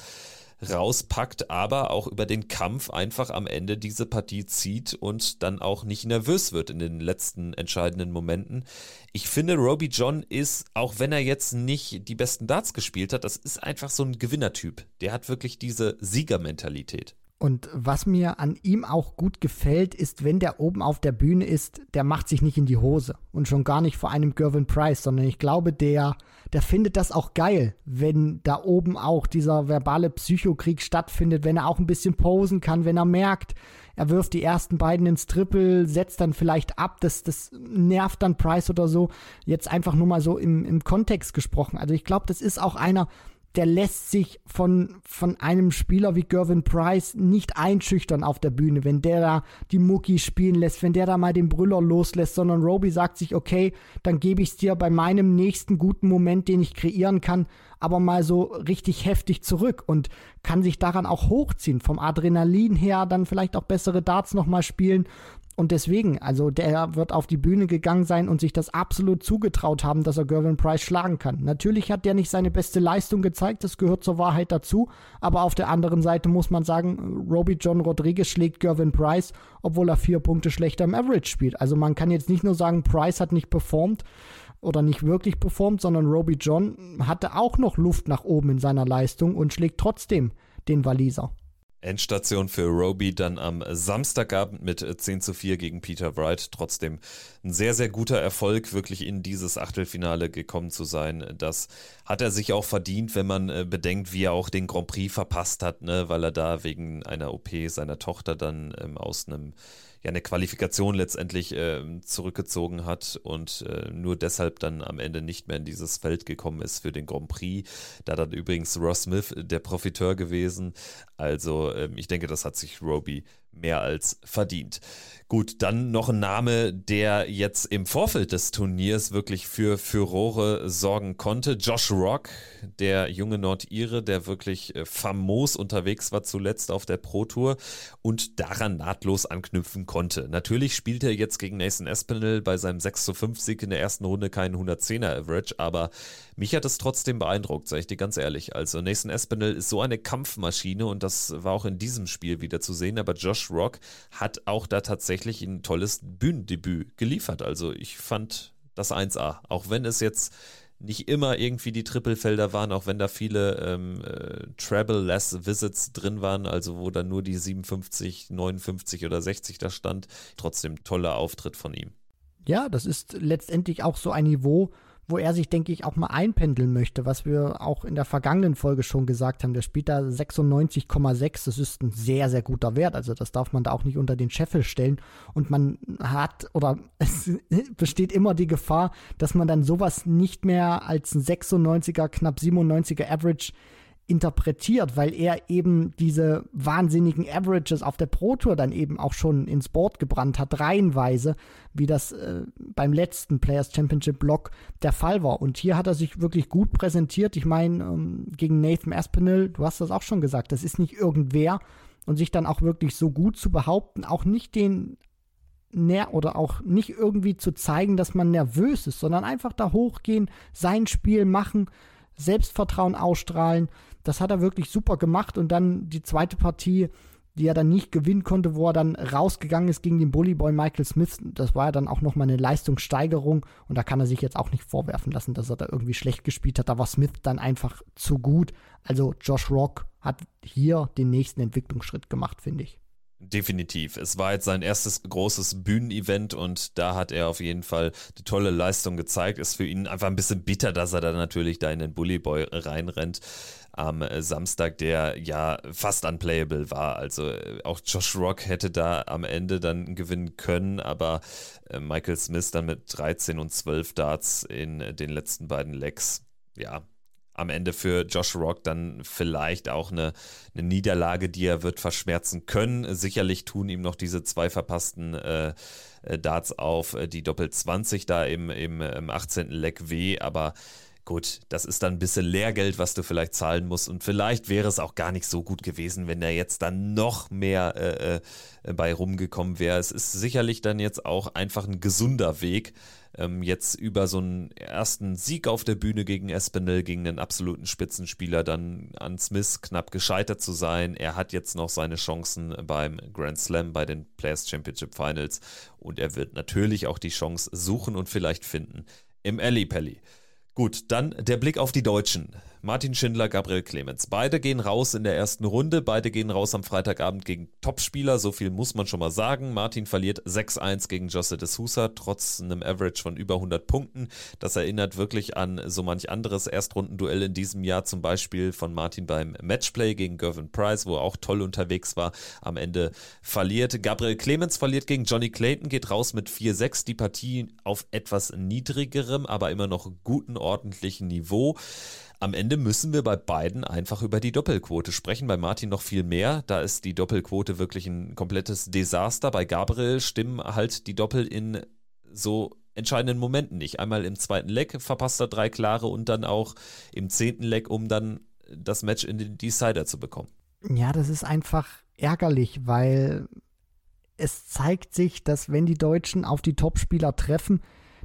rauspackt, aber auch über den Kampf einfach am Ende diese Partie zieht und dann auch nicht nervös wird in den letzten entscheidenden Momenten. Ich finde, Roby John ist, auch wenn er jetzt nicht die besten Darts gespielt hat, das ist einfach so ein Gewinnertyp. Der hat wirklich diese Siegermentalität. Und was mir an ihm auch gut gefällt, ist, wenn der oben auf der Bühne ist, der macht sich nicht in die Hose. Und schon gar nicht vor einem Gervin Price, sondern ich glaube, der, der findet das auch geil, wenn da oben auch dieser verbale Psychokrieg stattfindet, wenn er auch ein bisschen posen kann, wenn er merkt, er wirft die ersten beiden ins Triple, setzt dann vielleicht ab, das, das nervt dann Price oder so. Jetzt einfach nur mal so im, im Kontext gesprochen. Also ich glaube, das ist auch einer, der lässt sich von, von einem Spieler wie Gervin Price nicht einschüchtern auf der Bühne, wenn der da die Mucki spielen lässt, wenn der da mal den Brüller loslässt, sondern Roby sagt sich, okay, dann gebe ich es dir bei meinem nächsten guten Moment, den ich kreieren kann, aber mal so richtig heftig zurück und kann sich daran auch hochziehen, vom Adrenalin her dann vielleicht auch bessere Darts nochmal spielen und deswegen, also der wird auf die Bühne gegangen sein und sich das absolut zugetraut haben, dass er Gervin Price schlagen kann. Natürlich hat der nicht seine beste Leistung gezeigt, das gehört zur Wahrheit dazu, aber auf der anderen Seite muss man sagen, Roby John Rodriguez schlägt Gervin Price, obwohl er vier Punkte schlechter im Average spielt. Also man kann jetzt nicht nur sagen, Price hat nicht performt oder nicht wirklich performt, sondern Roby John hatte auch noch Luft nach oben in seiner Leistung und schlägt trotzdem den Waliser. Endstation für Roby dann am Samstagabend mit 10 zu 4 gegen Peter Wright. Trotzdem ein sehr, sehr guter Erfolg, wirklich in dieses Achtelfinale gekommen zu sein. Das hat er sich auch verdient, wenn man äh, bedenkt, wie er auch den Grand Prix verpasst hat, ne? weil er da wegen einer OP seiner Tochter dann ähm, aus einem ja eine Qualifikation letztendlich äh, zurückgezogen hat und äh, nur deshalb dann am Ende nicht mehr in dieses Feld gekommen ist für den Grand Prix. Da dann übrigens Ross Smith der Profiteur gewesen. Also äh, ich denke, das hat sich Roby mehr als verdient. Gut, dann noch ein Name, der jetzt im Vorfeld des Turniers wirklich für Furore sorgen konnte. Josh Rock, der junge Nordire, der wirklich äh, famos unterwegs war zuletzt auf der Pro Tour und daran nahtlos anknüpfen konnte. Natürlich spielt er jetzt gegen Nathan Espinel bei seinem 6 zu 5 Sieg in der ersten Runde keinen 110er Average, aber mich hat es trotzdem beeindruckt, sage ich dir ganz ehrlich. Also Nathan Espinel ist so eine Kampfmaschine und das war auch in diesem Spiel wieder zu sehen, aber Josh Rock hat auch da tatsächlich ein tolles Bühnendebüt geliefert. Also ich fand das 1A, auch wenn es jetzt nicht immer irgendwie die Trippelfelder waren, auch wenn da viele ähm, äh, Travel-less Visits drin waren, also wo dann nur die 57, 59 oder 60 da stand. Trotzdem toller Auftritt von ihm. Ja, das ist letztendlich auch so ein Niveau, wo er sich, denke ich, auch mal einpendeln möchte, was wir auch in der vergangenen Folge schon gesagt haben. Der spielt da 96,6. Das ist ein sehr, sehr guter Wert. Also das darf man da auch nicht unter den Scheffel stellen. Und man hat, oder es besteht immer die Gefahr, dass man dann sowas nicht mehr als ein 96er, knapp 97er Average interpretiert, weil er eben diese wahnsinnigen Averages auf der Pro Tour dann eben auch schon ins Board gebrannt hat, reihenweise, wie das äh, beim letzten Players Championship Block der Fall war. Und hier hat er sich wirklich gut präsentiert. Ich meine, ähm, gegen Nathan Aspinall, du hast das auch schon gesagt, das ist nicht irgendwer. Und sich dann auch wirklich so gut zu behaupten, auch nicht den oder auch nicht irgendwie zu zeigen, dass man nervös ist, sondern einfach da hochgehen, sein Spiel machen, Selbstvertrauen ausstrahlen. Das hat er wirklich super gemacht. Und dann die zweite Partie, die er dann nicht gewinnen konnte, wo er dann rausgegangen ist gegen den Bullyboy Michael Smith. Das war ja dann auch nochmal eine Leistungssteigerung. Und da kann er sich jetzt auch nicht vorwerfen lassen, dass er da irgendwie schlecht gespielt hat. Da war Smith dann einfach zu gut. Also Josh Rock hat hier den nächsten Entwicklungsschritt gemacht, finde ich. Definitiv. Es war jetzt sein erstes großes Bühnenevent und da hat er auf jeden Fall eine tolle Leistung gezeigt. Ist für ihn einfach ein bisschen bitter, dass er da natürlich da in den Bullyboy reinrennt am Samstag, der ja fast unplayable war. Also äh, auch Josh Rock hätte da am Ende dann gewinnen können, aber äh, Michael Smith dann mit 13 und 12 Darts in den letzten beiden Legs. Ja, am Ende für Josh Rock dann vielleicht auch eine, eine, Niederlage, die er wird verschmerzen können. Sicherlich tun ihm noch diese zwei verpassten äh, äh Darts auf äh, die Doppel 20 da im, im, im 18. Leck weh, aber gut, das ist dann ein bisschen Lehrgeld, was du vielleicht zahlen musst und vielleicht wäre es auch gar nicht so gut gewesen, wenn er jetzt dann noch mehr äh, äh, bei rumgekommen wäre. Es ist sicherlich dann jetzt auch einfach ein gesunder Weg, ähm, jetzt über so einen ersten Sieg auf der Bühne gegen Espinel, gegen einen absoluten Spitzenspieler, dann an Smith knapp gescheitert zu sein. Er hat jetzt noch seine Chancen beim Grand Slam, bei den Players Championship Finals und er wird natürlich auch die Chance suchen und vielleicht finden im Alley Pally. Gut, dann der Blick auf die Deutschen. Martin Schindler, Gabriel Clemens. Beide gehen raus in der ersten Runde. Beide gehen raus am Freitagabend gegen Topspieler. So viel muss man schon mal sagen. Martin verliert 6-1 gegen Josse de Sousa, trotz einem Average von über 100 Punkten. Das erinnert wirklich an so manch anderes Erstrundenduell in diesem Jahr. Zum Beispiel von Martin beim Matchplay gegen Gervin Price, wo er auch toll unterwegs war. Am Ende verliert. Gabriel Clemens verliert gegen Johnny Clayton, geht raus mit 4-6. Die Partie auf etwas niedrigerem, aber immer noch guten, ordentlichen Niveau. Am Ende müssen wir bei beiden einfach über die Doppelquote sprechen. Bei Martin noch viel mehr. Da ist die Doppelquote wirklich ein komplettes Desaster. Bei Gabriel stimmen halt die Doppel in so entscheidenden Momenten nicht. Einmal im zweiten Leck verpasst er drei klare und dann auch im zehnten Leck, um dann das Match in den Decider zu bekommen. Ja, das ist einfach ärgerlich, weil es zeigt sich, dass wenn die Deutschen auf die Topspieler treffen,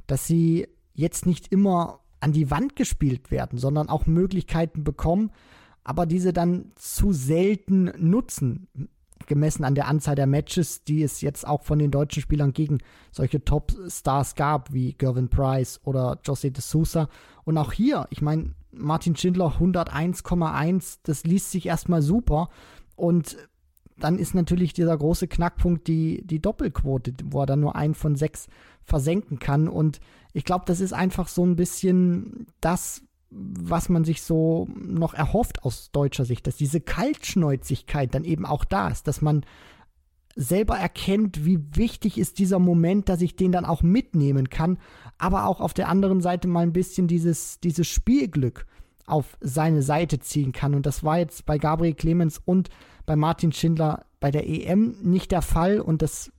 dass sie jetzt nicht immer an die Wand gespielt werden, sondern auch Möglichkeiten bekommen, aber diese dann zu selten nutzen, gemessen an der Anzahl der Matches, die es jetzt auch von den deutschen Spielern gegen solche Top-Stars gab, wie Gervin Price oder Jose de Sousa. Und auch hier, ich meine, Martin Schindler 101,1, das liest sich erstmal super. Und dann ist natürlich dieser große Knackpunkt die, die Doppelquote, wo er dann nur einen von sechs versenken kann. Und ich glaube, das ist einfach so ein bisschen das, was man sich so noch erhofft aus deutscher Sicht, dass diese Kaltschnäuzigkeit dann eben auch da ist, dass man selber erkennt, wie wichtig ist dieser Moment, dass ich den dann auch mitnehmen kann, aber auch auf der anderen Seite mal ein bisschen dieses, dieses Spielglück auf seine Seite ziehen kann. Und das war jetzt bei Gabriel Clemens und bei Martin Schindler bei der EM nicht der Fall. Und das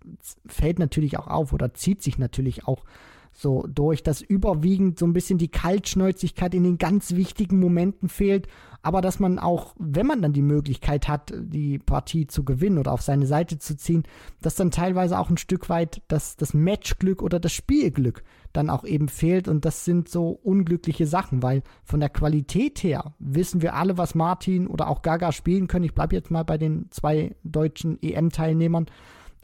fällt natürlich auch auf oder zieht sich natürlich auch so durch, dass überwiegend so ein bisschen die Kaltschnäuzigkeit in den ganz wichtigen Momenten fehlt, aber dass man auch, wenn man dann die Möglichkeit hat, die Partie zu gewinnen oder auf seine Seite zu ziehen, dass dann teilweise auch ein Stück weit das, das Matchglück oder das Spielglück dann auch eben fehlt und das sind so unglückliche Sachen, weil von der Qualität her wissen wir alle, was Martin oder auch Gaga spielen können. Ich bleibe jetzt mal bei den zwei deutschen EM-Teilnehmern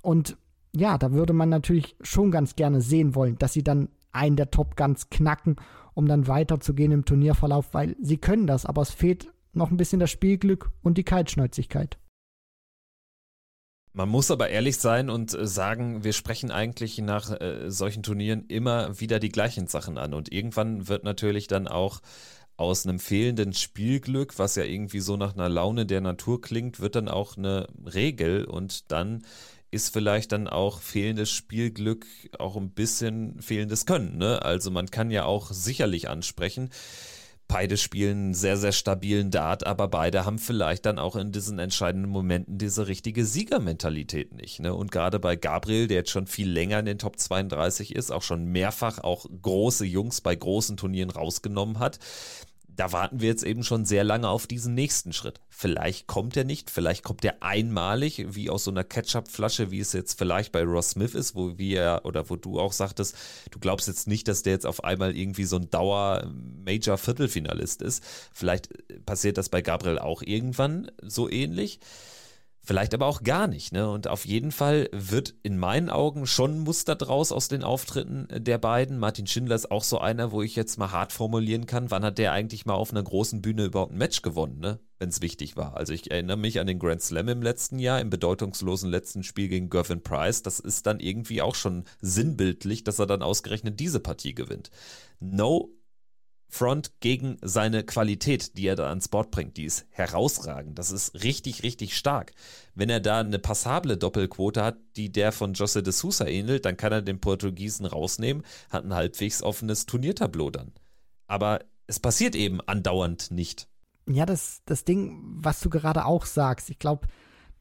und ja, da würde man natürlich schon ganz gerne sehen wollen, dass sie dann einen der Top Guns knacken, um dann weiterzugehen im Turnierverlauf, weil sie können das, aber es fehlt noch ein bisschen das Spielglück und die Kaltschnäuzigkeit. Man muss aber ehrlich sein und äh, sagen, wir sprechen eigentlich nach äh, solchen Turnieren immer wieder die gleichen Sachen an. Und irgendwann wird natürlich dann auch aus einem fehlenden Spielglück, was ja irgendwie so nach einer Laune der Natur klingt, wird dann auch eine Regel und dann ist vielleicht dann auch fehlendes Spielglück auch ein bisschen fehlendes Können. Ne? Also man kann ja auch sicherlich ansprechen, beide spielen sehr, sehr stabilen Dart, aber beide haben vielleicht dann auch in diesen entscheidenden Momenten diese richtige Siegermentalität nicht. Ne? Und gerade bei Gabriel, der jetzt schon viel länger in den Top 32 ist, auch schon mehrfach auch große Jungs bei großen Turnieren rausgenommen hat, da warten wir jetzt eben schon sehr lange auf diesen nächsten Schritt. Vielleicht kommt er nicht, vielleicht kommt er einmalig, wie aus so einer Ketchup-Flasche, wie es jetzt vielleicht bei Ross Smith ist, wo wir oder wo du auch sagtest, du glaubst jetzt nicht, dass der jetzt auf einmal irgendwie so ein Dauer-Major-Viertelfinalist ist. Vielleicht passiert das bei Gabriel auch irgendwann so ähnlich. Vielleicht aber auch gar nicht. Ne? Und auf jeden Fall wird in meinen Augen schon Muster draus aus den Auftritten der beiden. Martin Schindler ist auch so einer, wo ich jetzt mal hart formulieren kann, wann hat der eigentlich mal auf einer großen Bühne überhaupt ein Match gewonnen, ne? wenn es wichtig war. Also ich erinnere mich an den Grand Slam im letzten Jahr, im bedeutungslosen letzten Spiel gegen Gervin Price. Das ist dann irgendwie auch schon sinnbildlich, dass er dann ausgerechnet diese Partie gewinnt. No Front gegen seine Qualität, die er da ans Board bringt, die ist herausragend. Das ist richtig, richtig stark. Wenn er da eine passable Doppelquote hat, die der von José de Sousa ähnelt, dann kann er den Portugiesen rausnehmen, hat ein halbwegs offenes Turniertableau dann. Aber es passiert eben andauernd nicht. Ja, das, das Ding, was du gerade auch sagst, ich glaube,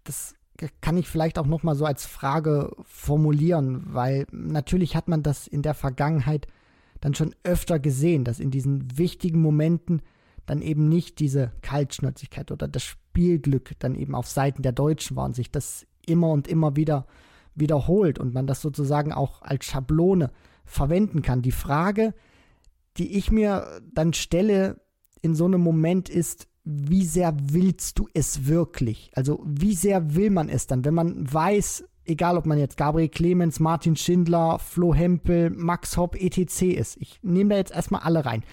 das kann ich vielleicht auch nochmal so als Frage formulieren, weil natürlich hat man das in der Vergangenheit dann schon öfter gesehen, dass in diesen wichtigen Momenten dann eben nicht diese Kaltschnäuzigkeit oder das Spielglück dann eben auf Seiten der Deutschen war und sich das immer und immer wieder wiederholt und man das sozusagen auch als Schablone verwenden kann. Die Frage, die ich mir dann stelle in so einem Moment ist, wie sehr willst du es wirklich? Also wie sehr will man es dann, wenn man weiß, egal ob man jetzt Gabriel Clemens, Martin Schindler, Flo Hempel, Max Hopp, etc. ist. Ich nehme da jetzt erstmal alle rein.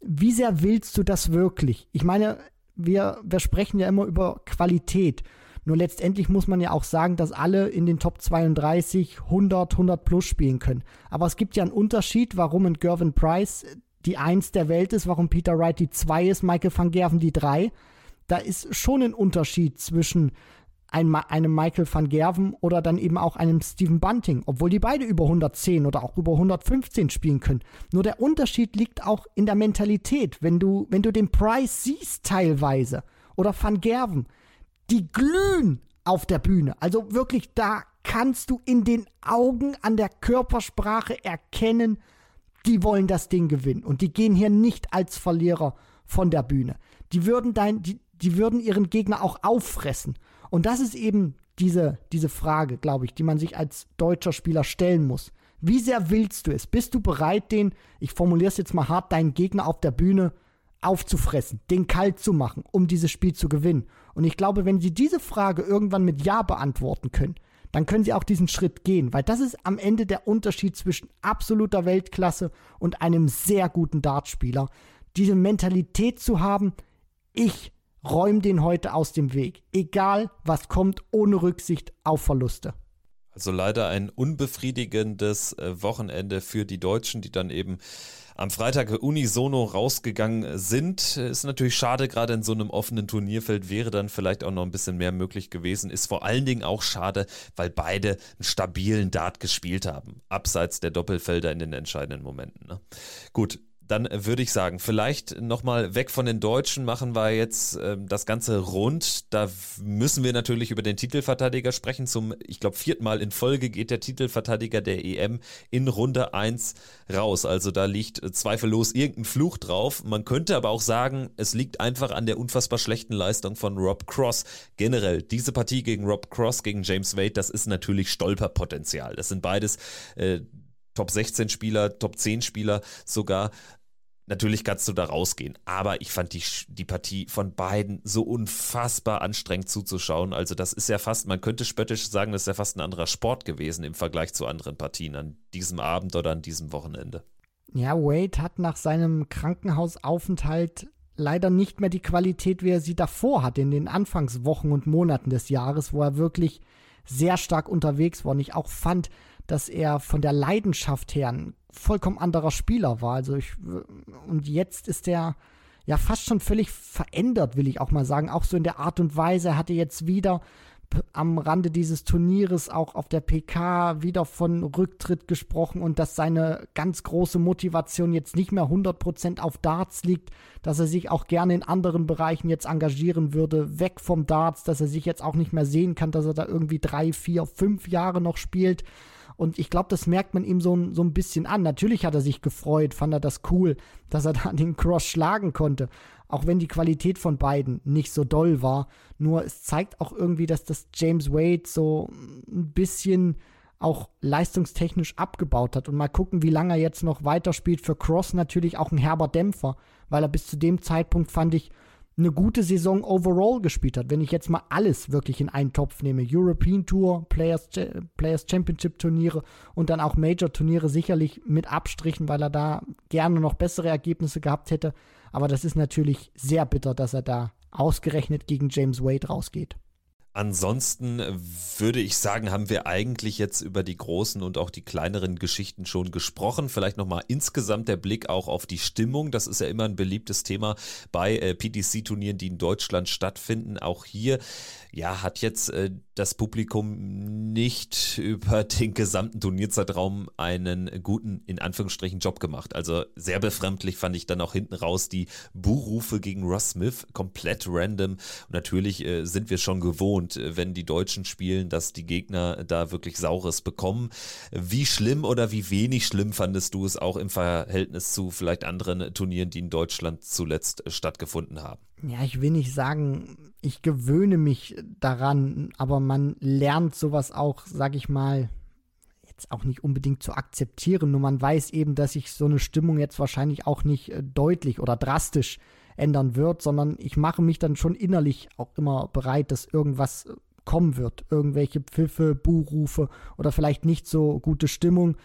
Wie sehr willst du das wirklich? Ich meine, wir, wir sprechen ja immer über Qualität. Nur letztendlich muss man ja auch sagen, dass alle in den Top 32 100, 100 plus spielen können. Aber es gibt ja einen Unterschied, warum ein Gervin Price die Eins der Welt ist, warum Peter Wright die Zwei ist, Michael van Gerven die Drei. Da ist schon ein Unterschied zwischen einem Michael van Gerven oder dann eben auch einem Stephen Bunting, obwohl die beide über 110 oder auch über 115 spielen können. Nur der Unterschied liegt auch in der Mentalität. Wenn du, wenn du den Price siehst teilweise oder van Gerven, die glühen auf der Bühne. Also wirklich, da kannst du in den Augen an der Körpersprache erkennen, die wollen das Ding gewinnen. Und die gehen hier nicht als Verlierer von der Bühne. Die würden dein, die, die würden ihren Gegner auch auffressen. Und das ist eben diese, diese Frage, glaube ich, die man sich als deutscher Spieler stellen muss. Wie sehr willst du es? Bist du bereit, den, ich formuliere es jetzt mal hart, deinen Gegner auf der Bühne aufzufressen, den kalt zu machen, um dieses Spiel zu gewinnen? Und ich glaube, wenn sie diese Frage irgendwann mit Ja beantworten können, dann können sie auch diesen Schritt gehen, weil das ist am Ende der Unterschied zwischen absoluter Weltklasse und einem sehr guten Dartspieler. Diese Mentalität zu haben, ich räum den heute aus dem Weg. Egal, was kommt, ohne Rücksicht auf Verluste. Also leider ein unbefriedigendes äh, Wochenende für die Deutschen, die dann eben am Freitag unisono rausgegangen sind. Ist natürlich schade, gerade in so einem offenen Turnierfeld wäre dann vielleicht auch noch ein bisschen mehr möglich gewesen. Ist vor allen Dingen auch schade, weil beide einen stabilen Dart gespielt haben, abseits der Doppelfelder in den entscheidenden Momenten. Ne? Gut, dann würde ich sagen, vielleicht nochmal weg von den Deutschen machen wir jetzt äh, das Ganze rund. Da müssen wir natürlich über den Titelverteidiger sprechen. Zum, ich glaube, vierten Mal in Folge geht der Titelverteidiger der EM in Runde 1 raus. Also da liegt zweifellos irgendein Fluch drauf. Man könnte aber auch sagen, es liegt einfach an der unfassbar schlechten Leistung von Rob Cross. Generell, diese Partie gegen Rob Cross, gegen James Wade, das ist natürlich Stolperpotenzial. Das sind beides äh, Top 16 Spieler, Top 10 Spieler sogar. Natürlich kannst du da rausgehen, aber ich fand die, die Partie von beiden so unfassbar anstrengend zuzuschauen. Also das ist ja fast, man könnte spöttisch sagen, das ist ja fast ein anderer Sport gewesen im Vergleich zu anderen Partien an diesem Abend oder an diesem Wochenende. Ja, Wade hat nach seinem Krankenhausaufenthalt leider nicht mehr die Qualität, wie er sie davor hatte, in den Anfangswochen und Monaten des Jahres, wo er wirklich sehr stark unterwegs war. Und ich auch fand, dass er von der Leidenschaft her ein vollkommen anderer Spieler war. Also ich, und jetzt ist er ja fast schon völlig verändert, will ich auch mal sagen. Auch so in der Art und Weise. Er hatte jetzt wieder am Rande dieses Turnieres auch auf der PK wieder von Rücktritt gesprochen und dass seine ganz große Motivation jetzt nicht mehr 100% auf Darts liegt, dass er sich auch gerne in anderen Bereichen jetzt engagieren würde, weg vom Darts, dass er sich jetzt auch nicht mehr sehen kann, dass er da irgendwie drei, vier, fünf Jahre noch spielt. Und ich glaube, das merkt man ihm so, so ein bisschen an. Natürlich hat er sich gefreut, fand er das cool, dass er da den Cross schlagen konnte. Auch wenn die Qualität von beiden nicht so doll war. Nur es zeigt auch irgendwie, dass das James Wade so ein bisschen auch leistungstechnisch abgebaut hat. Und mal gucken, wie lange er jetzt noch weiterspielt. Für Cross natürlich auch ein herber Dämpfer, weil er bis zu dem Zeitpunkt, fand ich, eine gute Saison overall gespielt hat. Wenn ich jetzt mal alles wirklich in einen Topf nehme, European Tour, Players, Players Championship Turniere und dann auch Major Turniere sicherlich mit Abstrichen, weil er da gerne noch bessere Ergebnisse gehabt hätte. Aber das ist natürlich sehr bitter, dass er da ausgerechnet gegen James Wade rausgeht. Ansonsten würde ich sagen, haben wir eigentlich jetzt über die großen und auch die kleineren Geschichten schon gesprochen. Vielleicht nochmal insgesamt der Blick auch auf die Stimmung. Das ist ja immer ein beliebtes Thema bei äh, PDC-Turnieren, die in Deutschland stattfinden. Auch hier ja, hat jetzt äh, das Publikum nicht über den gesamten Turnierzeitraum einen guten, in Anführungsstrichen, Job gemacht. Also sehr befremdlich fand ich dann auch hinten raus die Buhrufe gegen Russ Smith, komplett random. Und natürlich äh, sind wir schon gewohnt, äh, wenn die Deutschen spielen, dass die Gegner da wirklich Saures bekommen. Wie schlimm oder wie wenig schlimm fandest du es auch im Verhältnis zu vielleicht anderen Turnieren, die in Deutschland zuletzt äh, stattgefunden haben? ja, ich will nicht sagen, ich gewöhne mich daran, aber man lernt sowas auch, sag ich mal, jetzt auch nicht unbedingt zu akzeptieren. Nur man weiß eben, dass sich so eine Stimmung jetzt wahrscheinlich auch nicht äh, deutlich oder drastisch ändern wird, sondern ich mache mich dann schon innerlich auch immer bereit, dass irgendwas äh, kommen wird. Irgendwelche Pfiffe, Buhrufe oder vielleicht nicht so gute Stimmung.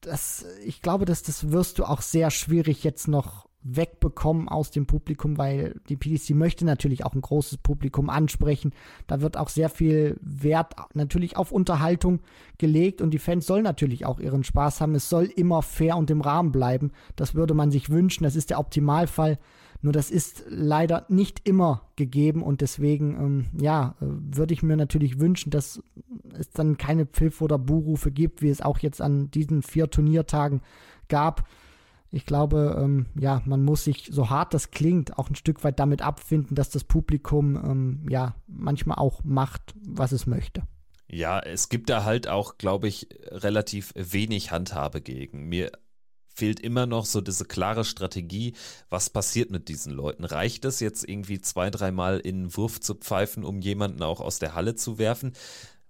Das, ich glaube, dass das wirst du auch sehr schwierig jetzt noch wegbekommen aus dem Publikum, weil die PDC möchte natürlich auch ein großes Publikum ansprechen. Da wird auch sehr viel Wert natürlich auf Unterhaltung gelegt und die Fans sollen natürlich auch ihren Spaß haben. Es soll immer fair und im Rahmen bleiben. Das würde man sich wünschen. Das ist der Optimalfall. Nur das ist leider nicht immer gegeben und deswegen, ähm, ja, äh, würde ich mir natürlich wünschen, dass es dann keine Pfiff- oder Buhrufe gibt, wie es auch jetzt an diesen vier Turniertagen gab. Ich glaube, ähm, ja, man muss sich, so hart das klingt, auch ein Stück weit damit abfinden, dass das Publikum ähm, ja manchmal auch macht, was es möchte. Ja, es gibt da halt auch, glaube ich, relativ wenig Handhabe gegen. Mir fehlt immer noch so diese klare Strategie, was passiert mit diesen Leuten. Reicht es jetzt irgendwie zwei, dreimal in den Wurf zu pfeifen, um jemanden auch aus der Halle zu werfen?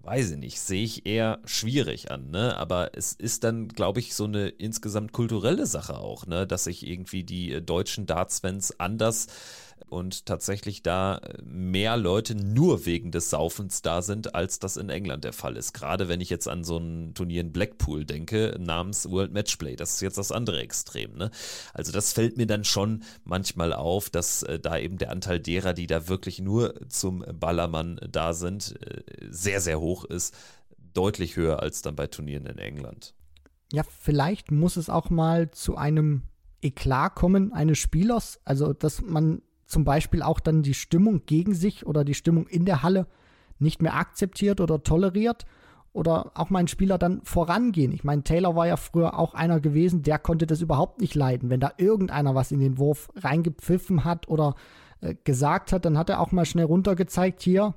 weiß ich nicht, sehe ich eher schwierig an, ne? Aber es ist dann, glaube ich, so eine insgesamt kulturelle Sache auch, ne? Dass sich irgendwie die äh, deutschen Darts-Fans anders und tatsächlich da mehr Leute nur wegen des Saufens da sind, als das in England der Fall ist. Gerade wenn ich jetzt an so ein Turnier in Blackpool denke, namens World Matchplay. Das ist jetzt das andere Extrem. Ne? Also das fällt mir dann schon manchmal auf, dass äh, da eben der Anteil derer, die da wirklich nur zum Ballermann da sind, äh, sehr, sehr hoch ist. Deutlich höher als dann bei Turnieren in England. Ja, vielleicht muss es auch mal zu einem Eklat kommen eines Spielers. Also, dass man zum Beispiel auch dann die Stimmung gegen sich oder die Stimmung in der Halle nicht mehr akzeptiert oder toleriert oder auch mein Spieler dann vorangehen. Ich meine, Taylor war ja früher auch einer gewesen, der konnte das überhaupt nicht leiden. Wenn da irgendeiner was in den Wurf reingepfiffen hat oder äh, gesagt hat, dann hat er auch mal schnell runtergezeigt, hier,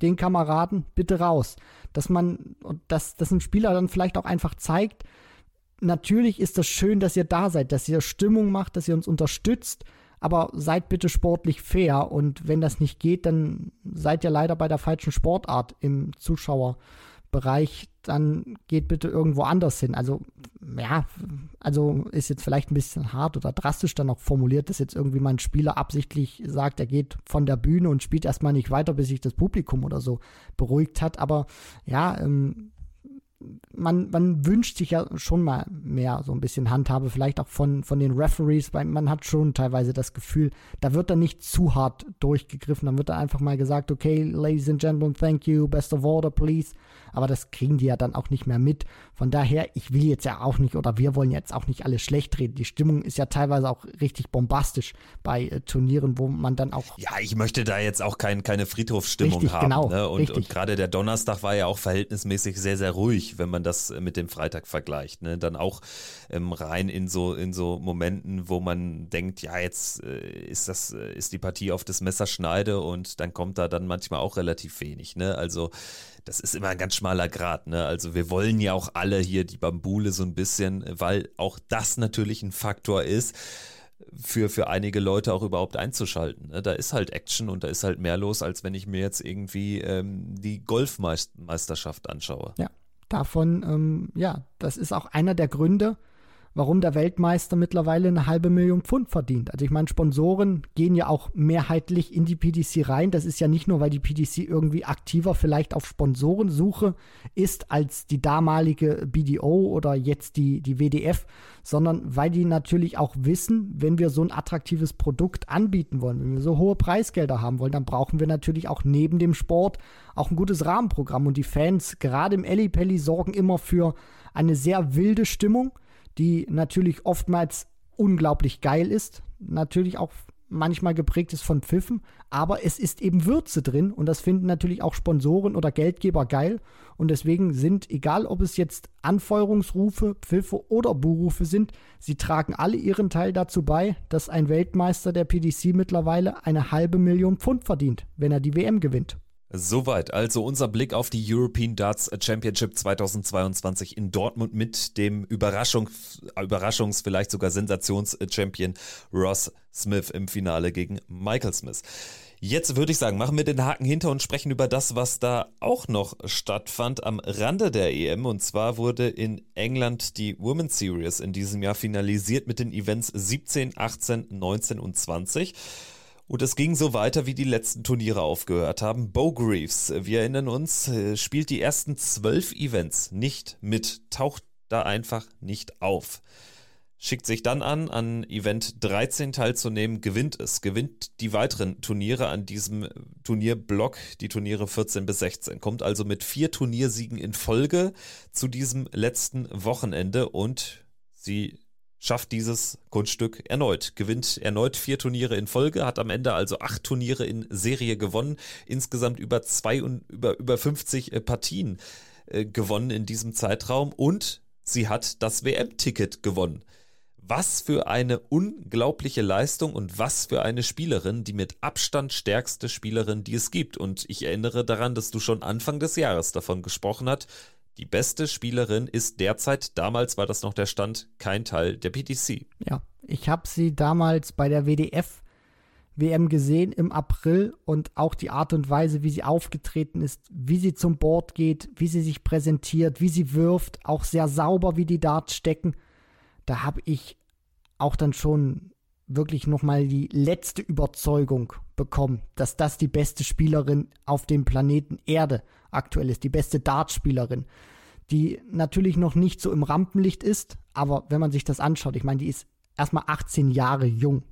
den Kameraden, bitte raus. Dass man, dass, dass ein Spieler dann vielleicht auch einfach zeigt, natürlich ist das schön, dass ihr da seid, dass ihr Stimmung macht, dass ihr uns unterstützt, aber seid bitte sportlich fair und wenn das nicht geht, dann seid ihr leider bei der falschen Sportart im Zuschauerbereich, dann geht bitte irgendwo anders hin. Also ja, also ist jetzt vielleicht ein bisschen hart oder drastisch dann auch formuliert, dass jetzt irgendwie mein Spieler absichtlich sagt, er geht von der Bühne und spielt erstmal nicht weiter, bis sich das Publikum oder so beruhigt hat. Aber ja, ähm, man, man wünscht sich ja schon mal mehr so ein bisschen Handhabe, vielleicht auch von, von den Referees, weil man hat schon teilweise das Gefühl, da wird dann nicht zu hart durchgegriffen, dann wird da einfach mal gesagt, okay, ladies and gentlemen, thank you, best of order, please. Aber das kriegen die ja dann auch nicht mehr mit. Von daher, ich will jetzt ja auch nicht oder wir wollen jetzt auch nicht alles schlecht reden. Die Stimmung ist ja teilweise auch richtig bombastisch bei äh, Turnieren, wo man dann auch. Ja, ich möchte da jetzt auch kein, keine Friedhofsstimmung richtig, haben. Genau, ne? Und, und gerade der Donnerstag war ja auch verhältnismäßig sehr, sehr ruhig wenn man das äh, mit dem Freitag vergleicht. Ne? Dann auch ähm, rein in so, in so Momenten, wo man denkt, ja, jetzt äh, ist das, äh, ist die Partie auf das Messer schneide und dann kommt da dann manchmal auch relativ wenig. Ne? Also das ist immer ein ganz schmaler Grad. Ne? Also wir wollen ja auch alle hier die Bambule so ein bisschen, weil auch das natürlich ein Faktor ist für, für einige Leute auch überhaupt einzuschalten. Ne? Da ist halt Action und da ist halt mehr los, als wenn ich mir jetzt irgendwie ähm, die Golfmeisterschaft anschaue. Ja, davon, ähm, ja, das ist auch einer der Gründe, warum der Weltmeister mittlerweile eine halbe Million Pfund verdient. Also ich meine, Sponsoren gehen ja auch mehrheitlich in die PDC rein. Das ist ja nicht nur, weil die PDC irgendwie aktiver vielleicht auf Sponsorensuche ist als die damalige BDO oder jetzt die, die WDF, sondern weil die natürlich auch wissen, wenn wir so ein attraktives Produkt anbieten wollen, wenn wir so hohe Preisgelder haben wollen, dann brauchen wir natürlich auch neben dem Sport auch ein gutes Rahmenprogramm. Und die Fans, gerade im Ellipelli, sorgen immer für eine sehr wilde Stimmung die natürlich oftmals unglaublich geil ist, natürlich auch manchmal geprägt ist von Pfiffen, aber es ist eben Würze drin und das finden natürlich auch Sponsoren oder Geldgeber geil und deswegen sind, egal ob es jetzt Anfeuerungsrufe, Pfiffe oder Buhrufe sind, sie tragen alle ihren Teil dazu bei, dass ein Weltmeister der PDC mittlerweile eine halbe Million Pfund verdient, wenn er die WM gewinnt. Soweit also unser Blick auf die European Darts Championship 2022 in Dortmund mit dem Überraschungs, Überraschungs vielleicht sogar Sensations-Champion Ross Smith im Finale gegen Michael Smith. Jetzt würde ich sagen, machen wir den Haken hinter und sprechen über das, was da auch noch stattfand am Rande der EM. Und zwar wurde in England die Women's Series in diesem Jahr finalisiert mit den Events 17, 18, 19 und 20. Und es ging so weiter, wie die letzten Turniere aufgehört haben. Bo Greaves, wir erinnern uns, äh, spielt die ersten zwölf Events nicht mit, taucht da einfach nicht auf. Schickt sich dann an, an Event 13 teilzunehmen, gewinnt es, gewinnt die weiteren Turniere an diesem Turnierblock, die Turniere 14 bis 16, kommt also mit vier Turniersiegen in Folge zu diesem letzten Wochenende und sie schafft dieses Kunststück erneut, gewinnt erneut vier Turniere in Folge, hat am Ende also acht Turniere in Serie gewonnen, insgesamt über zwei und über, über 50 äh, Partien äh, gewonnen in diesem Zeitraum und sie hat das WM-Ticket gewonnen. Was für eine unglaubliche Leistung und was für eine Spielerin, die mit Abstand stärkste Spielerin, die es gibt. Und ich erinnere daran, dass du schon Anfang des Jahres davon gesprochen hast, die beste Spielerin ist derzeit, damals war das noch der Stand, kein Teil der PTC. Ja, ich habe sie damals bei der WDF WM gesehen im April und auch die Art und Weise, wie sie aufgetreten ist, wie sie zum Board geht, wie sie sich präsentiert, wie sie wirft, auch sehr sauber, wie die Darts stecken. Da habe ich auch dann schon wirklich nochmal die letzte Überzeugung bekommen, dass das die beste Spielerin auf dem Planeten Erde aktuell ist, die beste Dartspielerin, die natürlich noch nicht so im Rampenlicht ist, aber wenn man sich das anschaut, ich meine, die ist erstmal 18 Jahre jung.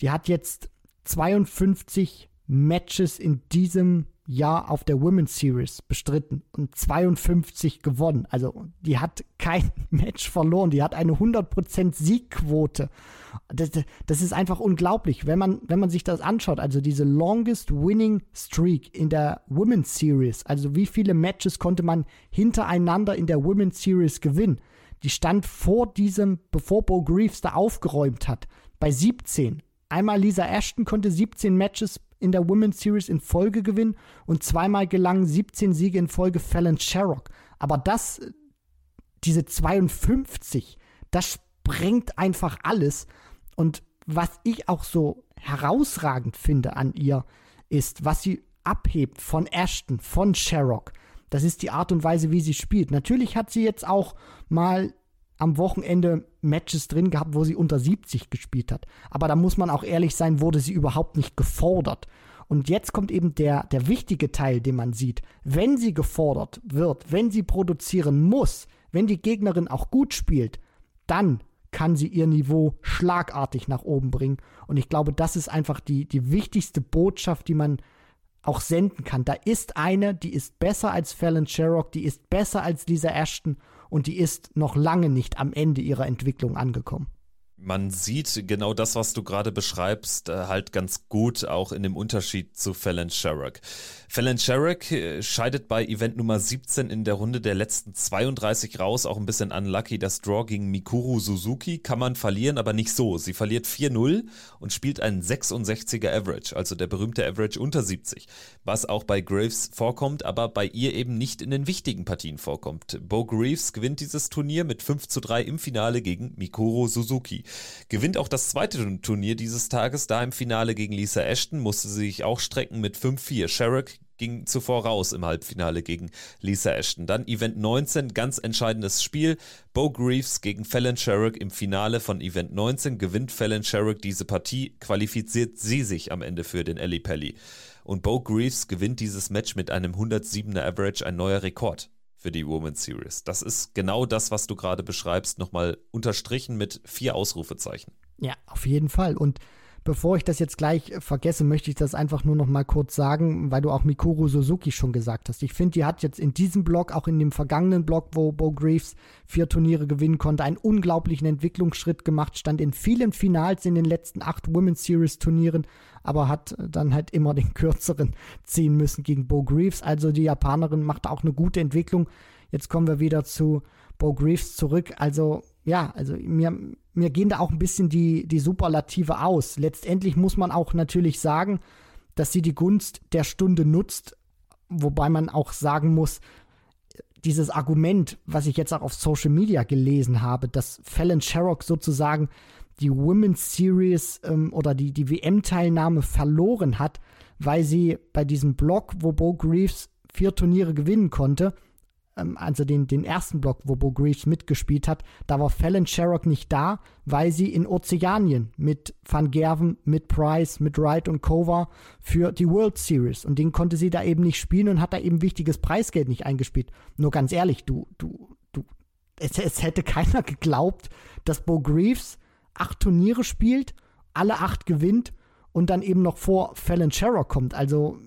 Die hat jetzt 52 Matches in diesem Jahr auf der Women's Series bestritten und 52 gewonnen. Also die hat kein Match verloren. Die hat eine 100% Siegquote. Das, das, ist einfach unglaublich, wenn man, wenn man sich das anschaut. Also diese longest winning streak in der Women's Series. Also wie viele Matches konnte man hintereinander in der Women's Series gewinnen? Die stand vor diesem, bevor Bo Greaves da aufgeräumt hat, bei 17. Einmal Lisa Ashton konnte 17 Matches in der Women's Series in Folge gewinnen und zweimal gelangen 17 Siege in Folge Fallon Sherrock. Aber das, diese 52, das sprengt einfach alles. Und was ich auch so herausragend finde an ihr, ist, was sie abhebt von Ashton, von Sherrock. Das ist die Art und Weise, wie sie spielt. Natürlich hat sie jetzt auch mal am Wochenende Matches drin gehabt, wo sie unter 70 gespielt hat. Aber da muss man auch ehrlich sein, wurde sie überhaupt nicht gefordert. Und jetzt kommt eben der, der wichtige Teil, den man sieht. Wenn sie gefordert wird, wenn sie produzieren muss, wenn die Gegnerin auch gut spielt, dann kann sie ihr Niveau schlagartig nach oben bringen. Und ich glaube, das ist einfach die, die wichtigste Botschaft, die man auch senden kann. Da ist eine, die ist besser als Fallon Sherrock, die ist besser als Lisa Ashton und die ist noch lange nicht am Ende ihrer Entwicklung angekommen man sieht genau das, was du gerade beschreibst, äh, halt ganz gut auch in dem Unterschied zu Fallon Sherrock. Fallon Sherrock äh, scheidet bei Event Nummer 17 in der Runde der letzten 32 raus, auch ein bisschen unlucky. Das Draw gegen Mikuru Suzuki kann man verlieren, aber nicht so. Sie verliert 4-0 und spielt einen 66er Average, also der berühmte Average unter 70, was auch bei Graves vorkommt, aber bei ihr eben nicht in den wichtigen Partien vorkommt. Bo Graves gewinnt dieses Turnier mit 5 zu 3 im Finale gegen Mikuru Suzuki. Gewinnt auch das zweite Turnier dieses Tages, da im Finale gegen Lisa Ashton, musste sie sich auch strecken mit 5-4. Sherrock ging zuvor raus im Halbfinale gegen Lisa Ashton. Dann Event 19, ganz entscheidendes Spiel. Bo Greaves gegen Fallon Sherrock im Finale von Event 19. Gewinnt Fallon Sherrock diese Partie, qualifiziert sie sich am Ende für den Ellie Pelli. Und Bo Greaves gewinnt dieses Match mit einem 107er Average, ein neuer Rekord für die Women's Series. Das ist genau das, was du gerade beschreibst, nochmal unterstrichen mit vier Ausrufezeichen. Ja, auf jeden Fall. Und bevor ich das jetzt gleich vergesse, möchte ich das einfach nur noch mal kurz sagen, weil du auch Mikuru Suzuki schon gesagt hast. Ich finde, die hat jetzt in diesem Block, auch in dem vergangenen Block, wo Bo Greaves vier Turniere gewinnen konnte, einen unglaublichen Entwicklungsschritt gemacht, stand in vielen Finals in den letzten acht Women's Series Turnieren, aber hat dann halt immer den kürzeren ziehen müssen gegen Bo Greaves. Also die Japanerin macht auch eine gute Entwicklung. Jetzt kommen wir wieder zu Bo Greaves zurück. Also ja, also mir, mir gehen da auch ein bisschen die, die Superlative aus. Letztendlich muss man auch natürlich sagen, dass sie die Gunst der Stunde nutzt, wobei man auch sagen muss, dieses Argument, was ich jetzt auch auf Social Media gelesen habe, dass Fallon Sherrock sozusagen die Women's Series ähm, oder die, die WM-Teilnahme verloren hat, weil sie bei diesem Block, wo Bo Greaves vier Turniere gewinnen konnte, ähm, also den, den ersten Block, wo Bo Greaves mitgespielt hat, da war Fallon Sherrock nicht da, weil sie in Ozeanien mit Van Gerven, mit Price, mit Wright und Kova für die World Series und den konnte sie da eben nicht spielen und hat da eben wichtiges Preisgeld nicht eingespielt. Nur ganz ehrlich, du, du, du, es, es hätte keiner geglaubt, dass Bo Greaves acht Turniere spielt, alle acht gewinnt und dann eben noch vor Fallon Sherrock kommt. Also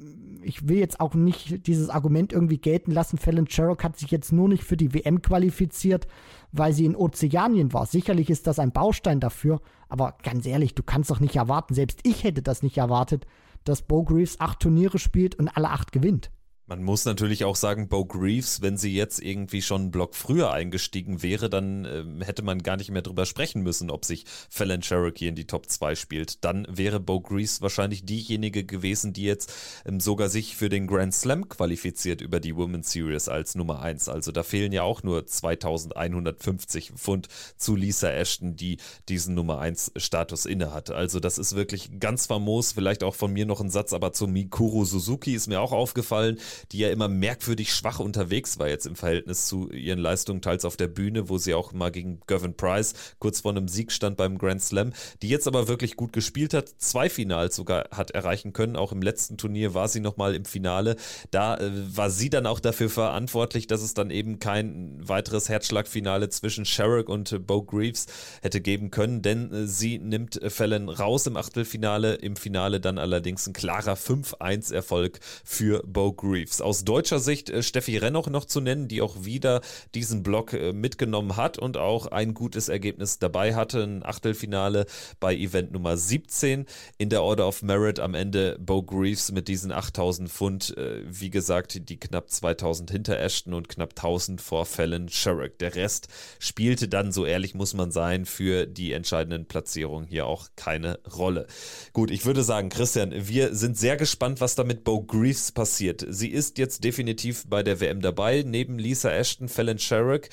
ich will jetzt auch nicht dieses Argument irgendwie gelten lassen. Fallon Sherrock hat sich jetzt nur nicht für die WM qualifiziert, weil sie in Ozeanien war. Sicherlich ist das ein Baustein dafür, aber ganz ehrlich, du kannst doch nicht erwarten, selbst ich hätte das nicht erwartet, dass Bo Greaves acht Turniere spielt und alle acht gewinnt. Man muss natürlich auch sagen, Bo Greaves, wenn sie jetzt irgendwie schon einen Block früher eingestiegen wäre, dann äh, hätte man gar nicht mehr drüber sprechen müssen, ob sich Fallon Cherokee in die Top 2 spielt. Dann wäre Bo Greaves wahrscheinlich diejenige gewesen, die jetzt ähm, sogar sich für den Grand Slam qualifiziert über die Women's Series als Nummer 1. Also da fehlen ja auch nur 2150 Pfund zu Lisa Ashton, die diesen Nummer 1 Status innehat. Also das ist wirklich ganz famos. Vielleicht auch von mir noch ein Satz, aber zu Mikuru Suzuki ist mir auch aufgefallen die ja immer merkwürdig schwach unterwegs war jetzt im Verhältnis zu ihren Leistungen, teils auf der Bühne, wo sie auch mal gegen Gavin Price kurz vor einem Sieg stand beim Grand Slam, die jetzt aber wirklich gut gespielt hat, zwei Finals sogar hat erreichen können. Auch im letzten Turnier war sie nochmal im Finale. Da äh, war sie dann auch dafür verantwortlich, dass es dann eben kein weiteres Herzschlagfinale zwischen Sherrick und äh, Bo Greaves hätte geben können, denn äh, sie nimmt äh, Fallon raus im Achtelfinale. Im Finale dann allerdings ein klarer 5-1-Erfolg für Bo Greaves. Aus deutscher Sicht äh, Steffi Rennoch noch zu nennen, die auch wieder diesen Block äh, mitgenommen hat und auch ein gutes Ergebnis dabei hatte. Ein Achtelfinale bei Event Nummer 17 in der Order of Merit am Ende Bo Greaves mit diesen 8000 Pfund, äh, wie gesagt, die knapp 2000 hinter Ashton und knapp 1000 vor Fallon Sherrick. Der Rest spielte dann, so ehrlich muss man sein, für die entscheidenden Platzierungen hier auch keine Rolle. Gut, ich würde sagen, Christian, wir sind sehr gespannt, was da mit Bo Greaves passiert. Sie ist jetzt definitiv bei der WM dabei, neben Lisa Ashton, Fallon Sherrick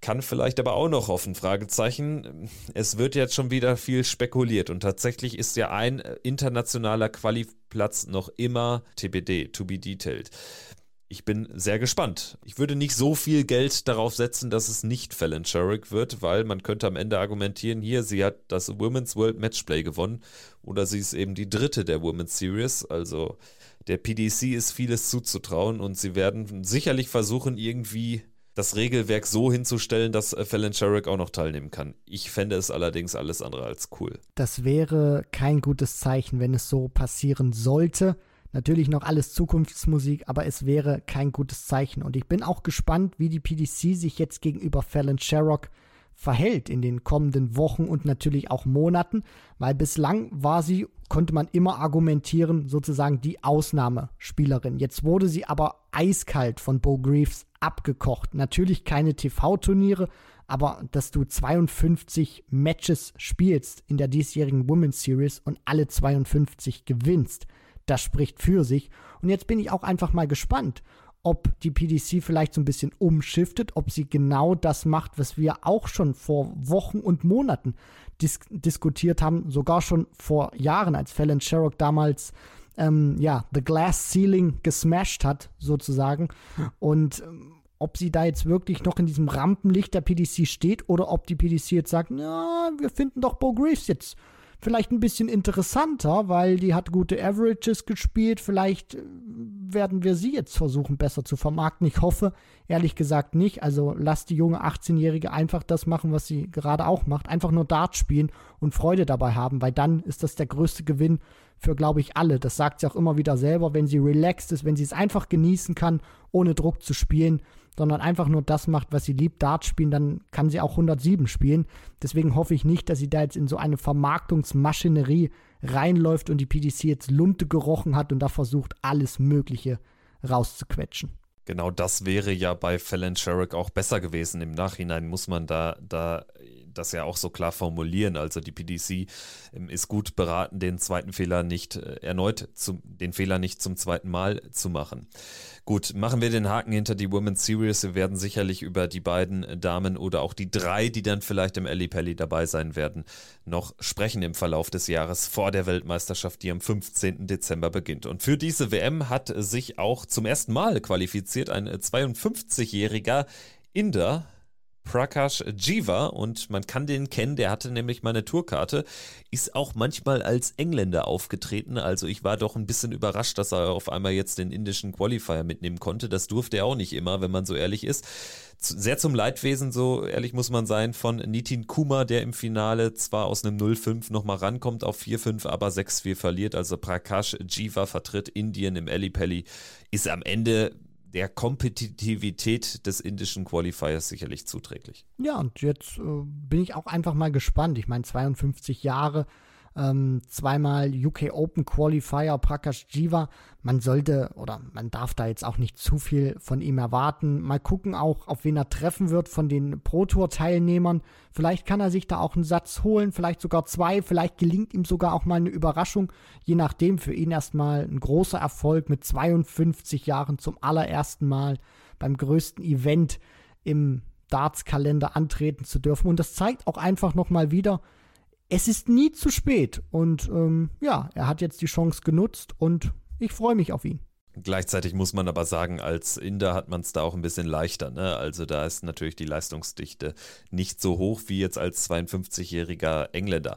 kann vielleicht aber auch noch offen, Fragezeichen. Es wird jetzt schon wieder viel spekuliert und tatsächlich ist ja ein internationaler Qualiplatz noch immer TBD, to be detailed. Ich bin sehr gespannt. Ich würde nicht so viel Geld darauf setzen, dass es nicht Fallon Sherrick wird, weil man könnte am Ende argumentieren, hier, sie hat das Women's World Matchplay gewonnen oder sie ist eben die dritte der Women's Series. Also der PDC ist vieles zuzutrauen und sie werden sicherlich versuchen, irgendwie das Regelwerk so hinzustellen, dass äh, Fallon Sherrick auch noch teilnehmen kann. Ich fände es allerdings alles andere als cool. Das wäre kein gutes Zeichen, wenn es so passieren sollte. Natürlich noch alles Zukunftsmusik, aber es wäre kein gutes Zeichen. Und ich bin auch gespannt, wie die PDC sich jetzt gegenüber Fallon Sherrock verhält in den kommenden Wochen und natürlich auch Monaten, weil bislang war sie, konnte man immer argumentieren, sozusagen die Ausnahmespielerin. Jetzt wurde sie aber eiskalt von Bo Greaves abgekocht. Natürlich keine TV-Turniere, aber dass du 52 Matches spielst in der diesjährigen Women's Series und alle 52 gewinnst, das spricht für sich. Und jetzt bin ich auch einfach mal gespannt, ob die PDC vielleicht so ein bisschen umschiftet, ob sie genau das macht, was wir auch schon vor Wochen und Monaten dis diskutiert haben, sogar schon vor Jahren, als Fallon Sherrock damals ähm, ja, The Glass Ceiling gesmashed hat, sozusagen. Und ähm, ob sie da jetzt wirklich noch in diesem Rampenlicht der PDC steht oder ob die PDC jetzt sagt, ja, wir finden doch Bo Greaves jetzt vielleicht ein bisschen interessanter, weil die hat gute Averages gespielt. Vielleicht äh, werden wir sie jetzt versuchen, besser zu vermarkten. Ich hoffe, ehrlich gesagt nicht. Also lasst die junge 18-Jährige einfach das machen, was sie gerade auch macht. Einfach nur Dart spielen und Freude dabei haben, weil dann ist das der größte Gewinn für, glaube ich, alle. Das sagt sie auch immer wieder selber, wenn sie relaxed ist, wenn sie es einfach genießen kann, ohne Druck zu spielen, sondern einfach nur das macht, was sie liebt, Dart spielen, dann kann sie auch 107 spielen. Deswegen hoffe ich nicht, dass sie da jetzt in so eine Vermarktungsmaschinerie reinläuft und die PDC jetzt Lunte gerochen hat und da versucht, alles Mögliche rauszuquetschen. Genau das wäre ja bei Fallon Sherrick auch besser gewesen. Im Nachhinein muss man da, da das ja auch so klar formulieren. Also die PDC ähm, ist gut beraten, den zweiten Fehler nicht äh, erneut, zum, den Fehler nicht zum zweiten Mal zu machen. Gut, machen wir den Haken hinter die Women's Series. Wir werden sicherlich über die beiden Damen oder auch die drei, die dann vielleicht im Ali Pelli dabei sein werden, noch sprechen im Verlauf des Jahres vor der Weltmeisterschaft, die am 15. Dezember beginnt. Und für diese WM hat sich auch zum ersten Mal qualifiziert ein 52-jähriger Inder, Prakash Jiva und man kann den kennen, der hatte nämlich meine Tourkarte, ist auch manchmal als Engländer aufgetreten, also ich war doch ein bisschen überrascht, dass er auf einmal jetzt den indischen Qualifier mitnehmen konnte, das durfte er auch nicht immer, wenn man so ehrlich ist. Sehr zum Leidwesen, so ehrlich muss man sein, von Nitin Kumar, der im Finale zwar aus einem 0-5 nochmal rankommt auf 4-5, aber 6-4 verliert, also Prakash Jiva vertritt Indien im Pelli, ist am Ende der Kompetitivität des indischen Qualifiers sicherlich zuträglich. Ja, und jetzt äh, bin ich auch einfach mal gespannt. Ich meine, 52 Jahre, ähm, zweimal UK Open Qualifier Prakash Jiva. Man sollte oder man darf da jetzt auch nicht zu viel von ihm erwarten. Mal gucken auch, auf wen er treffen wird von den Pro Tour Teilnehmern. Vielleicht kann er sich da auch einen Satz holen, vielleicht sogar zwei, vielleicht gelingt ihm sogar auch mal eine Überraschung. Je nachdem, für ihn erstmal ein großer Erfolg mit 52 Jahren zum allerersten Mal beim größten Event im Darts-Kalender antreten zu dürfen. Und das zeigt auch einfach nochmal wieder, es ist nie zu spät. Und ähm, ja, er hat jetzt die Chance genutzt und ich freue mich auf ihn. Gleichzeitig muss man aber sagen, als Inder hat man es da auch ein bisschen leichter. Ne? Also da ist natürlich die Leistungsdichte nicht so hoch wie jetzt als 52-jähriger Engländer.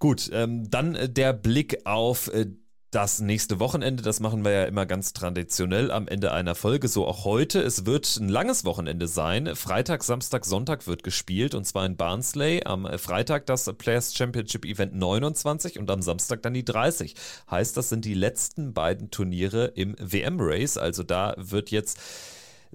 Gut, ähm, dann der Blick auf äh, das nächste Wochenende, das machen wir ja immer ganz traditionell am Ende einer Folge, so auch heute. Es wird ein langes Wochenende sein. Freitag, Samstag, Sonntag wird gespielt und zwar in Barnsley. Am Freitag das Players Championship Event 29 und am Samstag dann die 30. Heißt, das sind die letzten beiden Turniere im WM-Race. Also da wird jetzt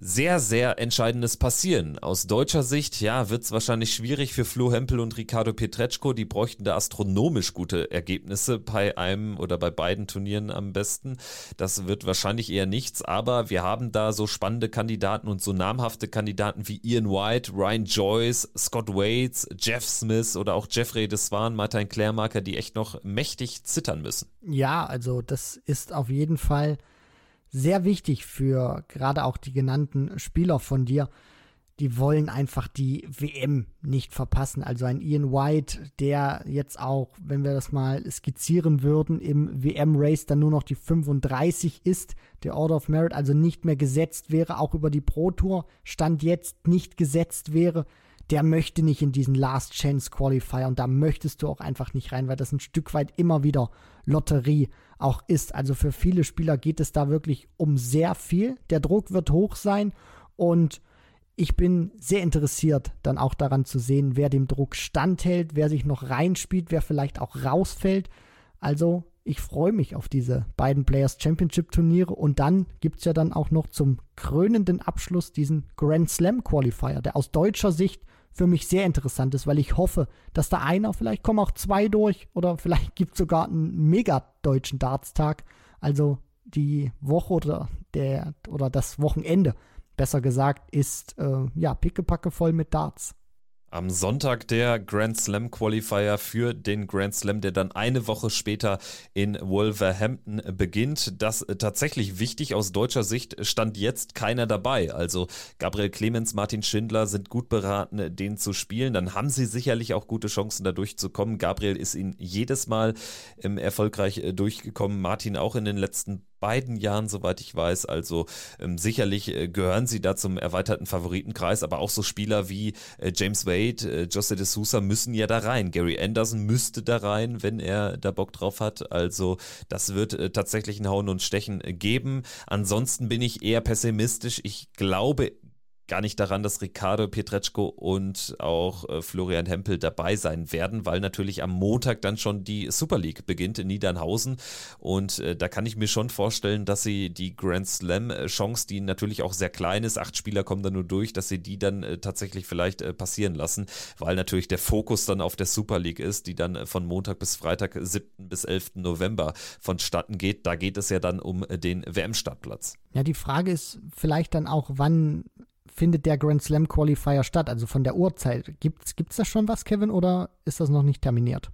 sehr, sehr Entscheidendes passieren. Aus deutscher Sicht, ja, wird es wahrscheinlich schwierig für Flo Hempel und Ricardo Pietreczko. Die bräuchten da astronomisch gute Ergebnisse bei einem oder bei beiden Turnieren am besten. Das wird wahrscheinlich eher nichts, aber wir haben da so spannende Kandidaten und so namhafte Kandidaten wie Ian White, Ryan Joyce, Scott Waits, Jeff Smith oder auch Jeffrey Deswan, Martin Klärmarker, die echt noch mächtig zittern müssen. Ja, also das ist auf jeden Fall sehr wichtig für gerade auch die genannten Spieler von dir. Die wollen einfach die WM nicht verpassen. Also ein Ian White, der jetzt auch, wenn wir das mal skizzieren würden, im WM-Race dann nur noch die 35 ist, der Order of Merit also nicht mehr gesetzt wäre, auch über die Pro Tour Stand jetzt nicht gesetzt wäre, der möchte nicht in diesen Last Chance Qualifier und da möchtest du auch einfach nicht rein, weil das ein Stück weit immer wieder Lotterie auch ist. Also für viele Spieler geht es da wirklich um sehr viel. Der Druck wird hoch sein und ich bin sehr interessiert, dann auch daran zu sehen, wer dem Druck standhält, wer sich noch reinspielt, wer vielleicht auch rausfällt. Also ich freue mich auf diese beiden Players Championship Turniere und dann gibt es ja dann auch noch zum krönenden Abschluss diesen Grand Slam Qualifier, der aus deutscher Sicht für mich sehr interessant ist, weil ich hoffe, dass da einer, vielleicht kommen auch zwei durch oder vielleicht gibt es sogar einen mega deutschen Dartstag. Also die Woche oder der oder das Wochenende, besser gesagt, ist äh, ja pickepacke voll mit Darts. Am Sonntag der Grand Slam Qualifier für den Grand Slam, der dann eine Woche später in Wolverhampton beginnt. Das äh, tatsächlich wichtig aus deutscher Sicht stand jetzt keiner dabei. Also Gabriel Clemens, Martin Schindler sind gut beraten, den zu spielen. Dann haben sie sicherlich auch gute Chancen, da durchzukommen. Gabriel ist ihnen jedes Mal ähm, erfolgreich äh, durchgekommen. Martin auch in den letzten beiden Jahren, soweit ich weiß. Also ähm, sicherlich äh, gehören sie da zum erweiterten Favoritenkreis, aber auch so Spieler wie äh, James Wade, äh, Jose de Sousa müssen ja da rein. Gary Anderson müsste da rein, wenn er da Bock drauf hat. Also das wird äh, tatsächlich ein Hauen und Stechen äh, geben. Ansonsten bin ich eher pessimistisch. Ich glaube gar nicht daran, dass Ricardo Pietreczko und auch äh, Florian Hempel dabei sein werden, weil natürlich am Montag dann schon die Super League beginnt in Niedernhausen und äh, da kann ich mir schon vorstellen, dass sie die Grand Slam äh, Chance, die natürlich auch sehr klein ist, acht Spieler kommen da nur durch, dass sie die dann äh, tatsächlich vielleicht äh, passieren lassen, weil natürlich der Fokus dann auf der Super League ist, die dann äh, von Montag bis Freitag, 7. bis 11. November vonstatten geht. Da geht es ja dann um den WM-Startplatz. Ja, die Frage ist vielleicht dann auch, wann findet der Grand Slam Qualifier statt? Also von der Uhrzeit. Gibt es da schon was, Kevin, oder ist das noch nicht terminiert?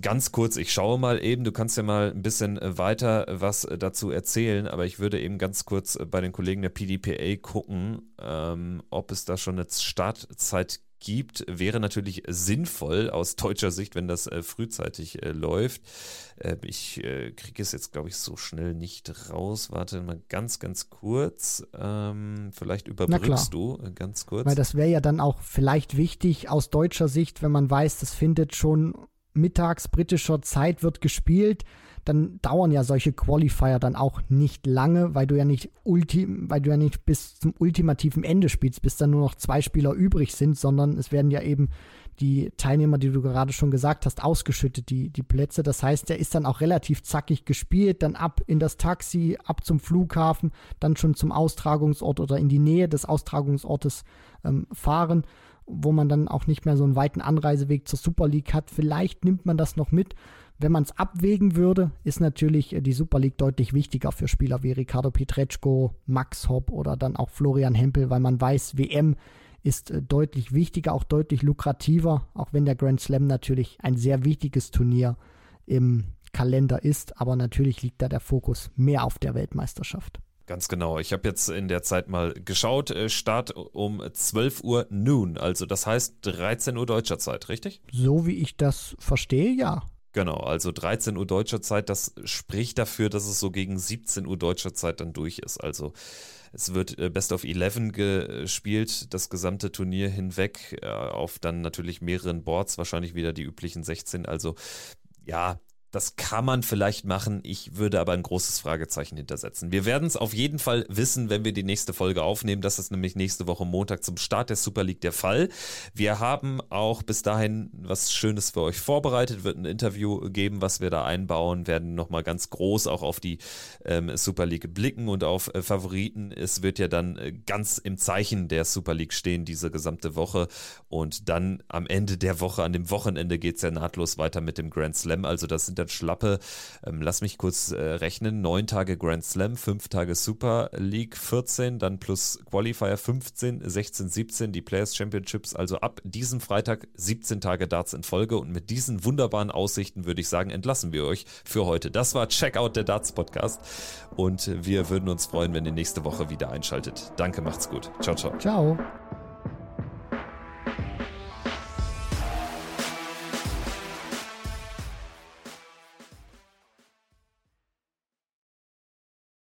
Ganz kurz, ich schaue mal eben, du kannst ja mal ein bisschen äh, weiter was äh, dazu erzählen, aber ich würde eben ganz kurz äh, bei den Kollegen der PDPA gucken, ähm, ob es da schon eine Startzeit gibt, wäre natürlich sinnvoll aus deutscher Sicht, wenn das äh, frühzeitig äh, läuft. Äh, ich kriege es jetzt, glaube ich, so schnell nicht raus. Warte mal ganz, ganz kurz. Ähm, vielleicht überbrückst du äh, ganz kurz. Weil das wäre ja dann auch vielleicht wichtig aus deutscher Sicht, wenn man weiß, das findet schon mittags britischer Zeit wird gespielt dann dauern ja solche Qualifier dann auch nicht lange, weil du ja nicht ulti weil du ja nicht bis zum ultimativen Ende spielst, bis dann nur noch zwei Spieler übrig sind, sondern es werden ja eben die Teilnehmer, die du gerade schon gesagt hast, ausgeschüttet, die, die Plätze. Das heißt, der ist dann auch relativ zackig gespielt, dann ab in das Taxi, ab zum Flughafen, dann schon zum Austragungsort oder in die Nähe des Austragungsortes ähm, fahren, wo man dann auch nicht mehr so einen weiten Anreiseweg zur Super League hat. Vielleicht nimmt man das noch mit. Wenn man es abwägen würde, ist natürlich äh, die Super League deutlich wichtiger für Spieler wie Ricardo Pietreczko, Max Hopp oder dann auch Florian Hempel, weil man weiß, WM ist äh, deutlich wichtiger, auch deutlich lukrativer, auch wenn der Grand Slam natürlich ein sehr wichtiges Turnier im Kalender ist, aber natürlich liegt da der Fokus mehr auf der Weltmeisterschaft. Ganz genau. Ich habe jetzt in der Zeit mal geschaut. Äh, Start um 12 Uhr Noon, also das heißt 13 Uhr deutscher Zeit, richtig? So wie ich das verstehe, ja. Genau, also 13 Uhr deutscher Zeit, das spricht dafür, dass es so gegen 17 Uhr deutscher Zeit dann durch ist. Also es wird äh, Best of 11 gespielt, das gesamte Turnier hinweg, äh, auf dann natürlich mehreren Boards, wahrscheinlich wieder die üblichen 16. Also ja, das kann man vielleicht machen. Ich würde aber ein großes Fragezeichen hintersetzen. Wir werden es auf jeden Fall wissen, wenn wir die nächste Folge aufnehmen. Das ist nämlich nächste Woche Montag zum Start der Super League der Fall. Wir haben auch bis dahin was Schönes für euch vorbereitet. Wird ein Interview geben, was wir da einbauen. Werden nochmal ganz groß auch auf die ähm, Super League blicken und auf äh, Favoriten. Es wird ja dann äh, ganz im Zeichen der Super League stehen, diese gesamte Woche. Und dann am Ende der Woche, an dem Wochenende, geht es ja nahtlos weiter mit dem Grand Slam. Also das sind dann schlappe, ähm, lass mich kurz äh, rechnen, neun Tage Grand Slam, fünf Tage Super League, 14, dann plus Qualifier 15, 16, 17, die Players Championships, also ab diesem Freitag 17 Tage Darts in Folge und mit diesen wunderbaren Aussichten würde ich sagen, entlassen wir euch für heute. Das war Checkout der Darts Podcast und wir würden uns freuen, wenn ihr nächste Woche wieder einschaltet. Danke, macht's gut. Ciao, ciao. Ciao.